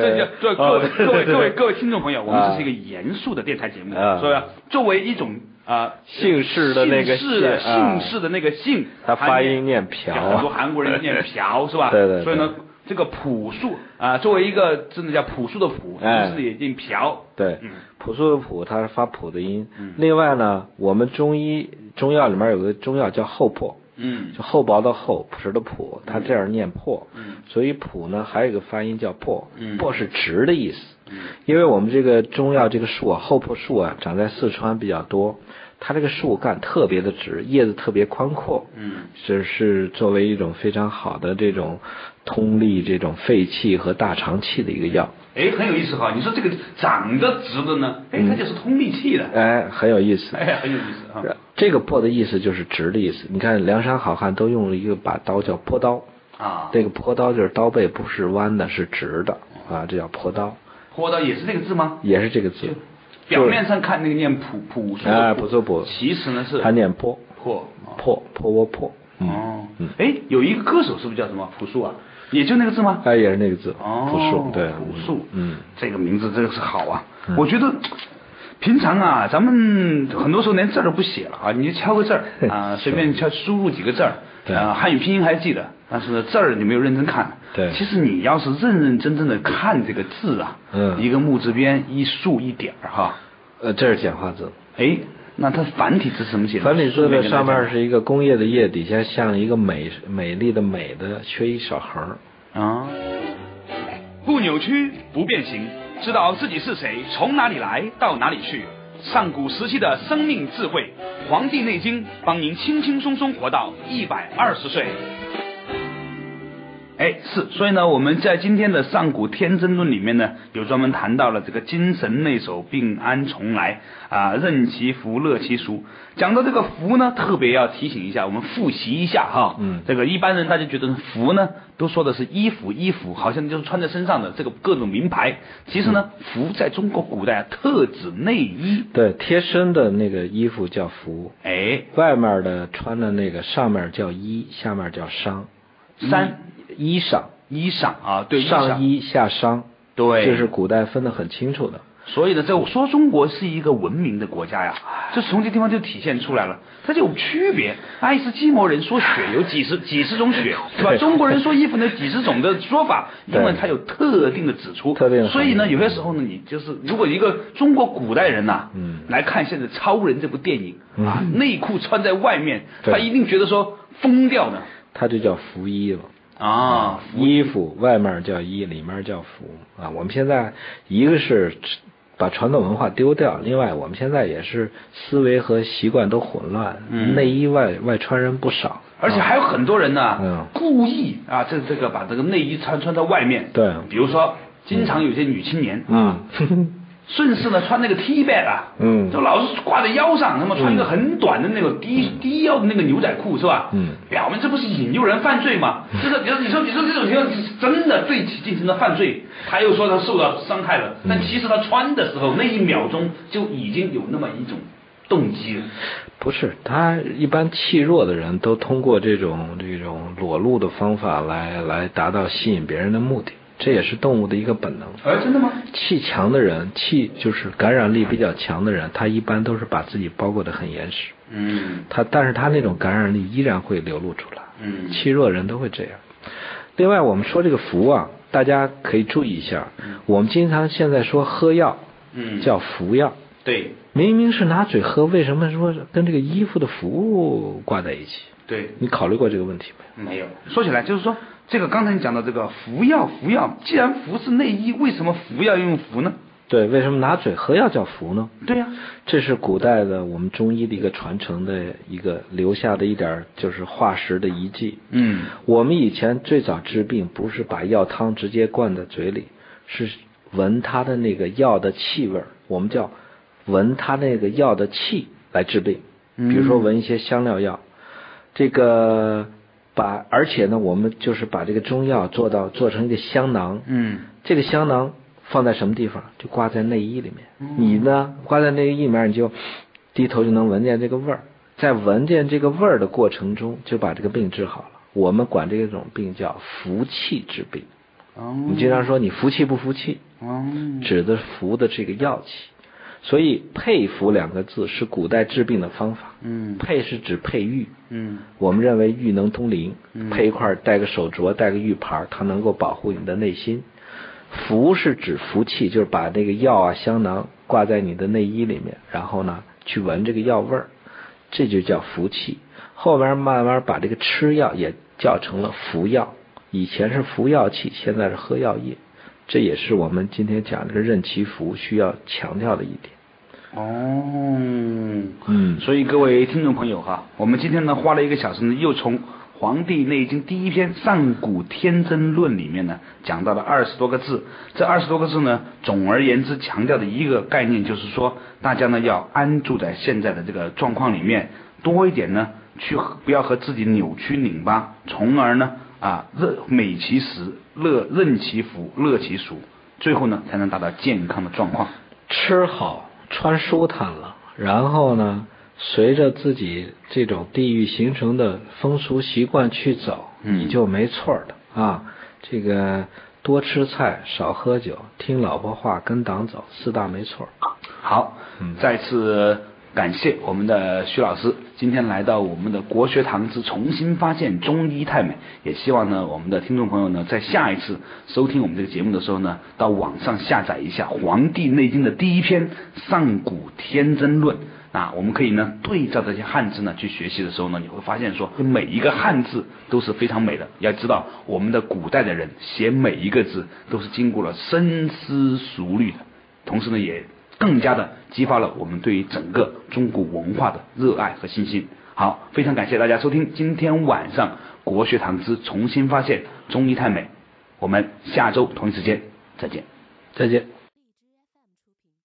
[SPEAKER 1] 这就对各位
[SPEAKER 2] 哦
[SPEAKER 1] 各位各位各位听众朋友，我们
[SPEAKER 2] 啊
[SPEAKER 1] 这是一个严肃的电台节目，
[SPEAKER 2] 啊。
[SPEAKER 1] 所以啊作为一种啊
[SPEAKER 2] 姓氏的那个
[SPEAKER 1] 姓氏的
[SPEAKER 2] 姓
[SPEAKER 1] 氏的那个姓，
[SPEAKER 2] 它发音念朴
[SPEAKER 1] 很多韩国人念朴是吧？<laughs>
[SPEAKER 2] 对对对。
[SPEAKER 1] 所以呢。这个朴素啊，作为一个真的叫朴素的朴，
[SPEAKER 2] 哎。
[SPEAKER 1] 是也念朴，
[SPEAKER 2] 对
[SPEAKER 1] 嗯，
[SPEAKER 2] 朴素的朴，它是发朴的音。
[SPEAKER 1] 嗯。
[SPEAKER 2] 另外呢，我们中医中药里面有个中药叫厚朴，
[SPEAKER 1] 嗯。
[SPEAKER 2] 就厚薄的厚，朴实的朴，它这样念破。
[SPEAKER 1] 嗯。
[SPEAKER 2] 所以朴呢，还有一个发音叫破，
[SPEAKER 1] 嗯。
[SPEAKER 2] 破是直的意思。
[SPEAKER 1] 嗯
[SPEAKER 2] 因为我们这个中药这个树啊，厚朴树啊，长在四川比较多，它这个树干特别的直，叶子特别宽阔。
[SPEAKER 1] 嗯
[SPEAKER 2] 这是作为一种非常好的这种通利这种肺气和大肠气的一个药。
[SPEAKER 1] 哎，很有意思哈！你说这个长得直的呢，哎，它就是通利气的，
[SPEAKER 2] 哎，很有意思。
[SPEAKER 1] 哎，很有意思啊。
[SPEAKER 2] 这个破的意思就是直的意思。你看梁山好汉都用了一个把刀叫坡刀，
[SPEAKER 1] 啊，
[SPEAKER 2] 这个坡刀就是刀背不是弯的，是直的啊，这叫坡刀，
[SPEAKER 1] 坡刀也是这个字吗？
[SPEAKER 2] 也是这个字。
[SPEAKER 1] 表面上看那个念朴朴素的
[SPEAKER 2] 哎朴素朴
[SPEAKER 1] 其实呢是
[SPEAKER 2] 它念坡
[SPEAKER 1] 破啊
[SPEAKER 2] 破破窝破，嗯，
[SPEAKER 1] 哦。
[SPEAKER 2] 嗯，
[SPEAKER 1] 哎，有一个歌手是不是叫什么？朴树啊？也就那个字吗？
[SPEAKER 2] 哎，也是那个字，
[SPEAKER 1] 哦，
[SPEAKER 2] 朴树，对，
[SPEAKER 1] 朴树，
[SPEAKER 2] 嗯，
[SPEAKER 1] 这个名字真的是好啊！
[SPEAKER 2] 嗯。
[SPEAKER 1] 我觉得平常啊，咱们很多时候连字儿都不写了啊，你就敲个字儿 <laughs> 啊，随便敲输入几个字儿，
[SPEAKER 2] 对
[SPEAKER 1] 啊，汉语拼音还记得，但是呢字儿你没有认真看。
[SPEAKER 2] 对
[SPEAKER 1] 其实你要是认认真真的看这个字啊，
[SPEAKER 2] 嗯
[SPEAKER 1] 一个木字边一竖一点儿哈，
[SPEAKER 2] 呃，这是简化字。
[SPEAKER 1] 哎，那它繁体字是怎么写的？
[SPEAKER 2] 繁体字的上面是一个工业的业，底下像一个美美丽的美的缺一小横儿。
[SPEAKER 1] 啊，不扭曲，不变形，知道自己是谁，从哪里来，到哪里去。上古时期的生命智慧，《黄帝内经》帮您轻轻松松活到一百二十岁。哎，是，所以呢，我们在今天的上古天真论里面呢，有专门谈到了这个精神内守，病安从来啊，任其福，乐其俗。讲到这个福呢，特别要提醒一下，我们复习一下哈。
[SPEAKER 2] 嗯
[SPEAKER 1] 这个一般人大家觉得福呢，都说的是衣服，衣服好像就是穿在身上的这个各种名牌。其实呢，福在中国古代啊，特指内衣。
[SPEAKER 2] 对，贴身的那个衣服叫服，
[SPEAKER 1] 哎，
[SPEAKER 2] 外面的穿的那个上面叫衣，下面叫裳。
[SPEAKER 1] 三
[SPEAKER 2] 衣裳，
[SPEAKER 1] 衣裳啊，对，
[SPEAKER 2] 上
[SPEAKER 1] 衣
[SPEAKER 2] 衣下裳，
[SPEAKER 1] 对，
[SPEAKER 2] 这是古代分得很清楚的。
[SPEAKER 1] 所以呢，这说中国是一个文明的国家呀，就从这地方就体现出来了，它就有区别。爱斯基摩人说雪有几十几十种雪，是吧？中国人说衣服呢几十种的说法，因为它有特定的指出。
[SPEAKER 2] 特定的
[SPEAKER 1] 所以呢，有些时候呢，你就是如果一个中国古代人呐、
[SPEAKER 2] 嗯。
[SPEAKER 1] 来看现在《超人》这部电影啊，
[SPEAKER 2] 嗯
[SPEAKER 1] 内裤穿在外面，他一定觉得说疯掉呢。
[SPEAKER 2] 他就叫服衣了。
[SPEAKER 1] 啊，
[SPEAKER 2] 衣服外面叫衣，里面叫服。啊。我们现在一个是把传统文化丢掉，另外我们现在也是思维和习惯都混乱，
[SPEAKER 1] 嗯。
[SPEAKER 2] 内衣外外穿人不少，
[SPEAKER 1] 而且还有很多人呢，
[SPEAKER 2] 嗯。
[SPEAKER 1] 故意啊，这这个把这个内衣穿穿到外面。
[SPEAKER 2] 对。
[SPEAKER 1] 比如说，经常有些女青年，
[SPEAKER 2] 嗯，<laughs>
[SPEAKER 1] 顺势呢穿那个 T back 啊，
[SPEAKER 2] 嗯
[SPEAKER 1] 就老是挂在腰上，那么穿一个很短的那个低、低腰的那个牛仔裤是吧？
[SPEAKER 2] 嗯
[SPEAKER 1] 表面这不是引诱人犯罪吗？就是你说你说你说这种情况是真的对其进行了犯罪，他又说他受到伤害了，但其实他穿的时候那一秒钟就已经有那么一种动机了。
[SPEAKER 2] 不是，他一般气弱的人都通过这种这种裸露的方法来来达到吸引别人的目的，这也是动物的一个本能。
[SPEAKER 1] 哎，真的吗？
[SPEAKER 2] 气强的人，气就是感染力比较强的人，他一般都是把自己包裹得很严实。
[SPEAKER 1] 嗯
[SPEAKER 2] 他但是他那种感染力依然会流露出来。
[SPEAKER 1] 嗯
[SPEAKER 2] 气弱人都会这样。另外，我们说这个服啊，大家可以注意一下。嗯我们经常现在说喝药
[SPEAKER 1] 嗯，
[SPEAKER 2] 叫服药，
[SPEAKER 1] 对
[SPEAKER 2] 明明是拿嘴喝，为什么说跟这个衣服的服务挂在一起？
[SPEAKER 1] 对。
[SPEAKER 2] 你考虑过这个问题没有？
[SPEAKER 1] 没有。说起来，就是说，这个刚才你讲的这个服药，服药，既然服是内衣，为什么服要用服呢？
[SPEAKER 2] 对，为什么拿嘴喝药叫服呢？
[SPEAKER 1] 对呀、
[SPEAKER 2] 这是古代的我们中医的一个传承的一个留下的一点就是化石的遗迹。
[SPEAKER 1] 嗯
[SPEAKER 2] 我们以前最早治病不是把药汤直接灌在嘴里，是闻它的那个药的气味，我们叫闻它那个药的气来治病。比如说闻一些香料药，这个把而且呢，我们就是把这个中药做到做成一个香囊，
[SPEAKER 1] 嗯
[SPEAKER 2] 这个香囊放在什么地方？就挂在内衣里面。你呢，挂在内衣里面，你就低头就能闻见这个味儿。在闻见这个味儿的过程中，就把这个病治好了。我们管这种病叫服气之病。
[SPEAKER 1] 哦
[SPEAKER 2] 你经常说你服气不服气，
[SPEAKER 1] 哦
[SPEAKER 2] 指的服的这个药气。所以配服两个字是古代治病的方法。
[SPEAKER 1] 嗯。
[SPEAKER 2] 配是指配玉，
[SPEAKER 1] 嗯。
[SPEAKER 2] 我们认为玉能通灵，配一块戴个手镯，戴个玉牌，它能够保护你的内心。服是指服气，就是把那个药啊香囊挂在你的内衣里面，然后呢去闻这个药味儿，这就叫服气。后边慢慢把这个吃药也叫成了服药，以前是服药气，现在是喝药液，这也是我们今天讲这个任其福需要强调的一点。
[SPEAKER 1] 哦，
[SPEAKER 2] 嗯
[SPEAKER 1] 所以各位听众朋友哈，我们今天呢花了一个小时呢，又从《黄帝内经》第一篇《上古天真论》里面呢讲到了二十多个字。这二十多个字呢，总而言之强调的一个概念就是说，大家呢要安住在现在的这个状况里面，多一点呢去不要和自己扭曲拧巴，从而呢啊任美其食，乐任其服，乐其俗，最后呢才能达到健康的状况。
[SPEAKER 2] 吃好穿舒坦了，然后呢，随着自己这种地域形成的风俗习惯去走，
[SPEAKER 1] 嗯
[SPEAKER 2] 你就没错儿的啊。这个多吃菜，少喝酒，听老婆话，跟党走，四大没错儿。
[SPEAKER 1] 好，再次感谢我们的徐老师今天来到我们的国学堂之重新发现中医太美，也希望呢我们的听众朋友呢在下一次收听我们这个节目的时候呢，到网上下载一下《黄帝内经》的第一篇《上古天真论》。那我们可以呢对照这些汉字呢去学习的时候呢，你会发现说每一个汉字都是非常美的。要知道我们的古代的人写每一个字都是经过了深思熟虑的，同时呢也更加的激发了我们对于整个中国文化的热爱和信心。好，非常感谢大家收听今天晚上国学堂之重新发现中医太美，我们下周同一时间再见。
[SPEAKER 2] 再见。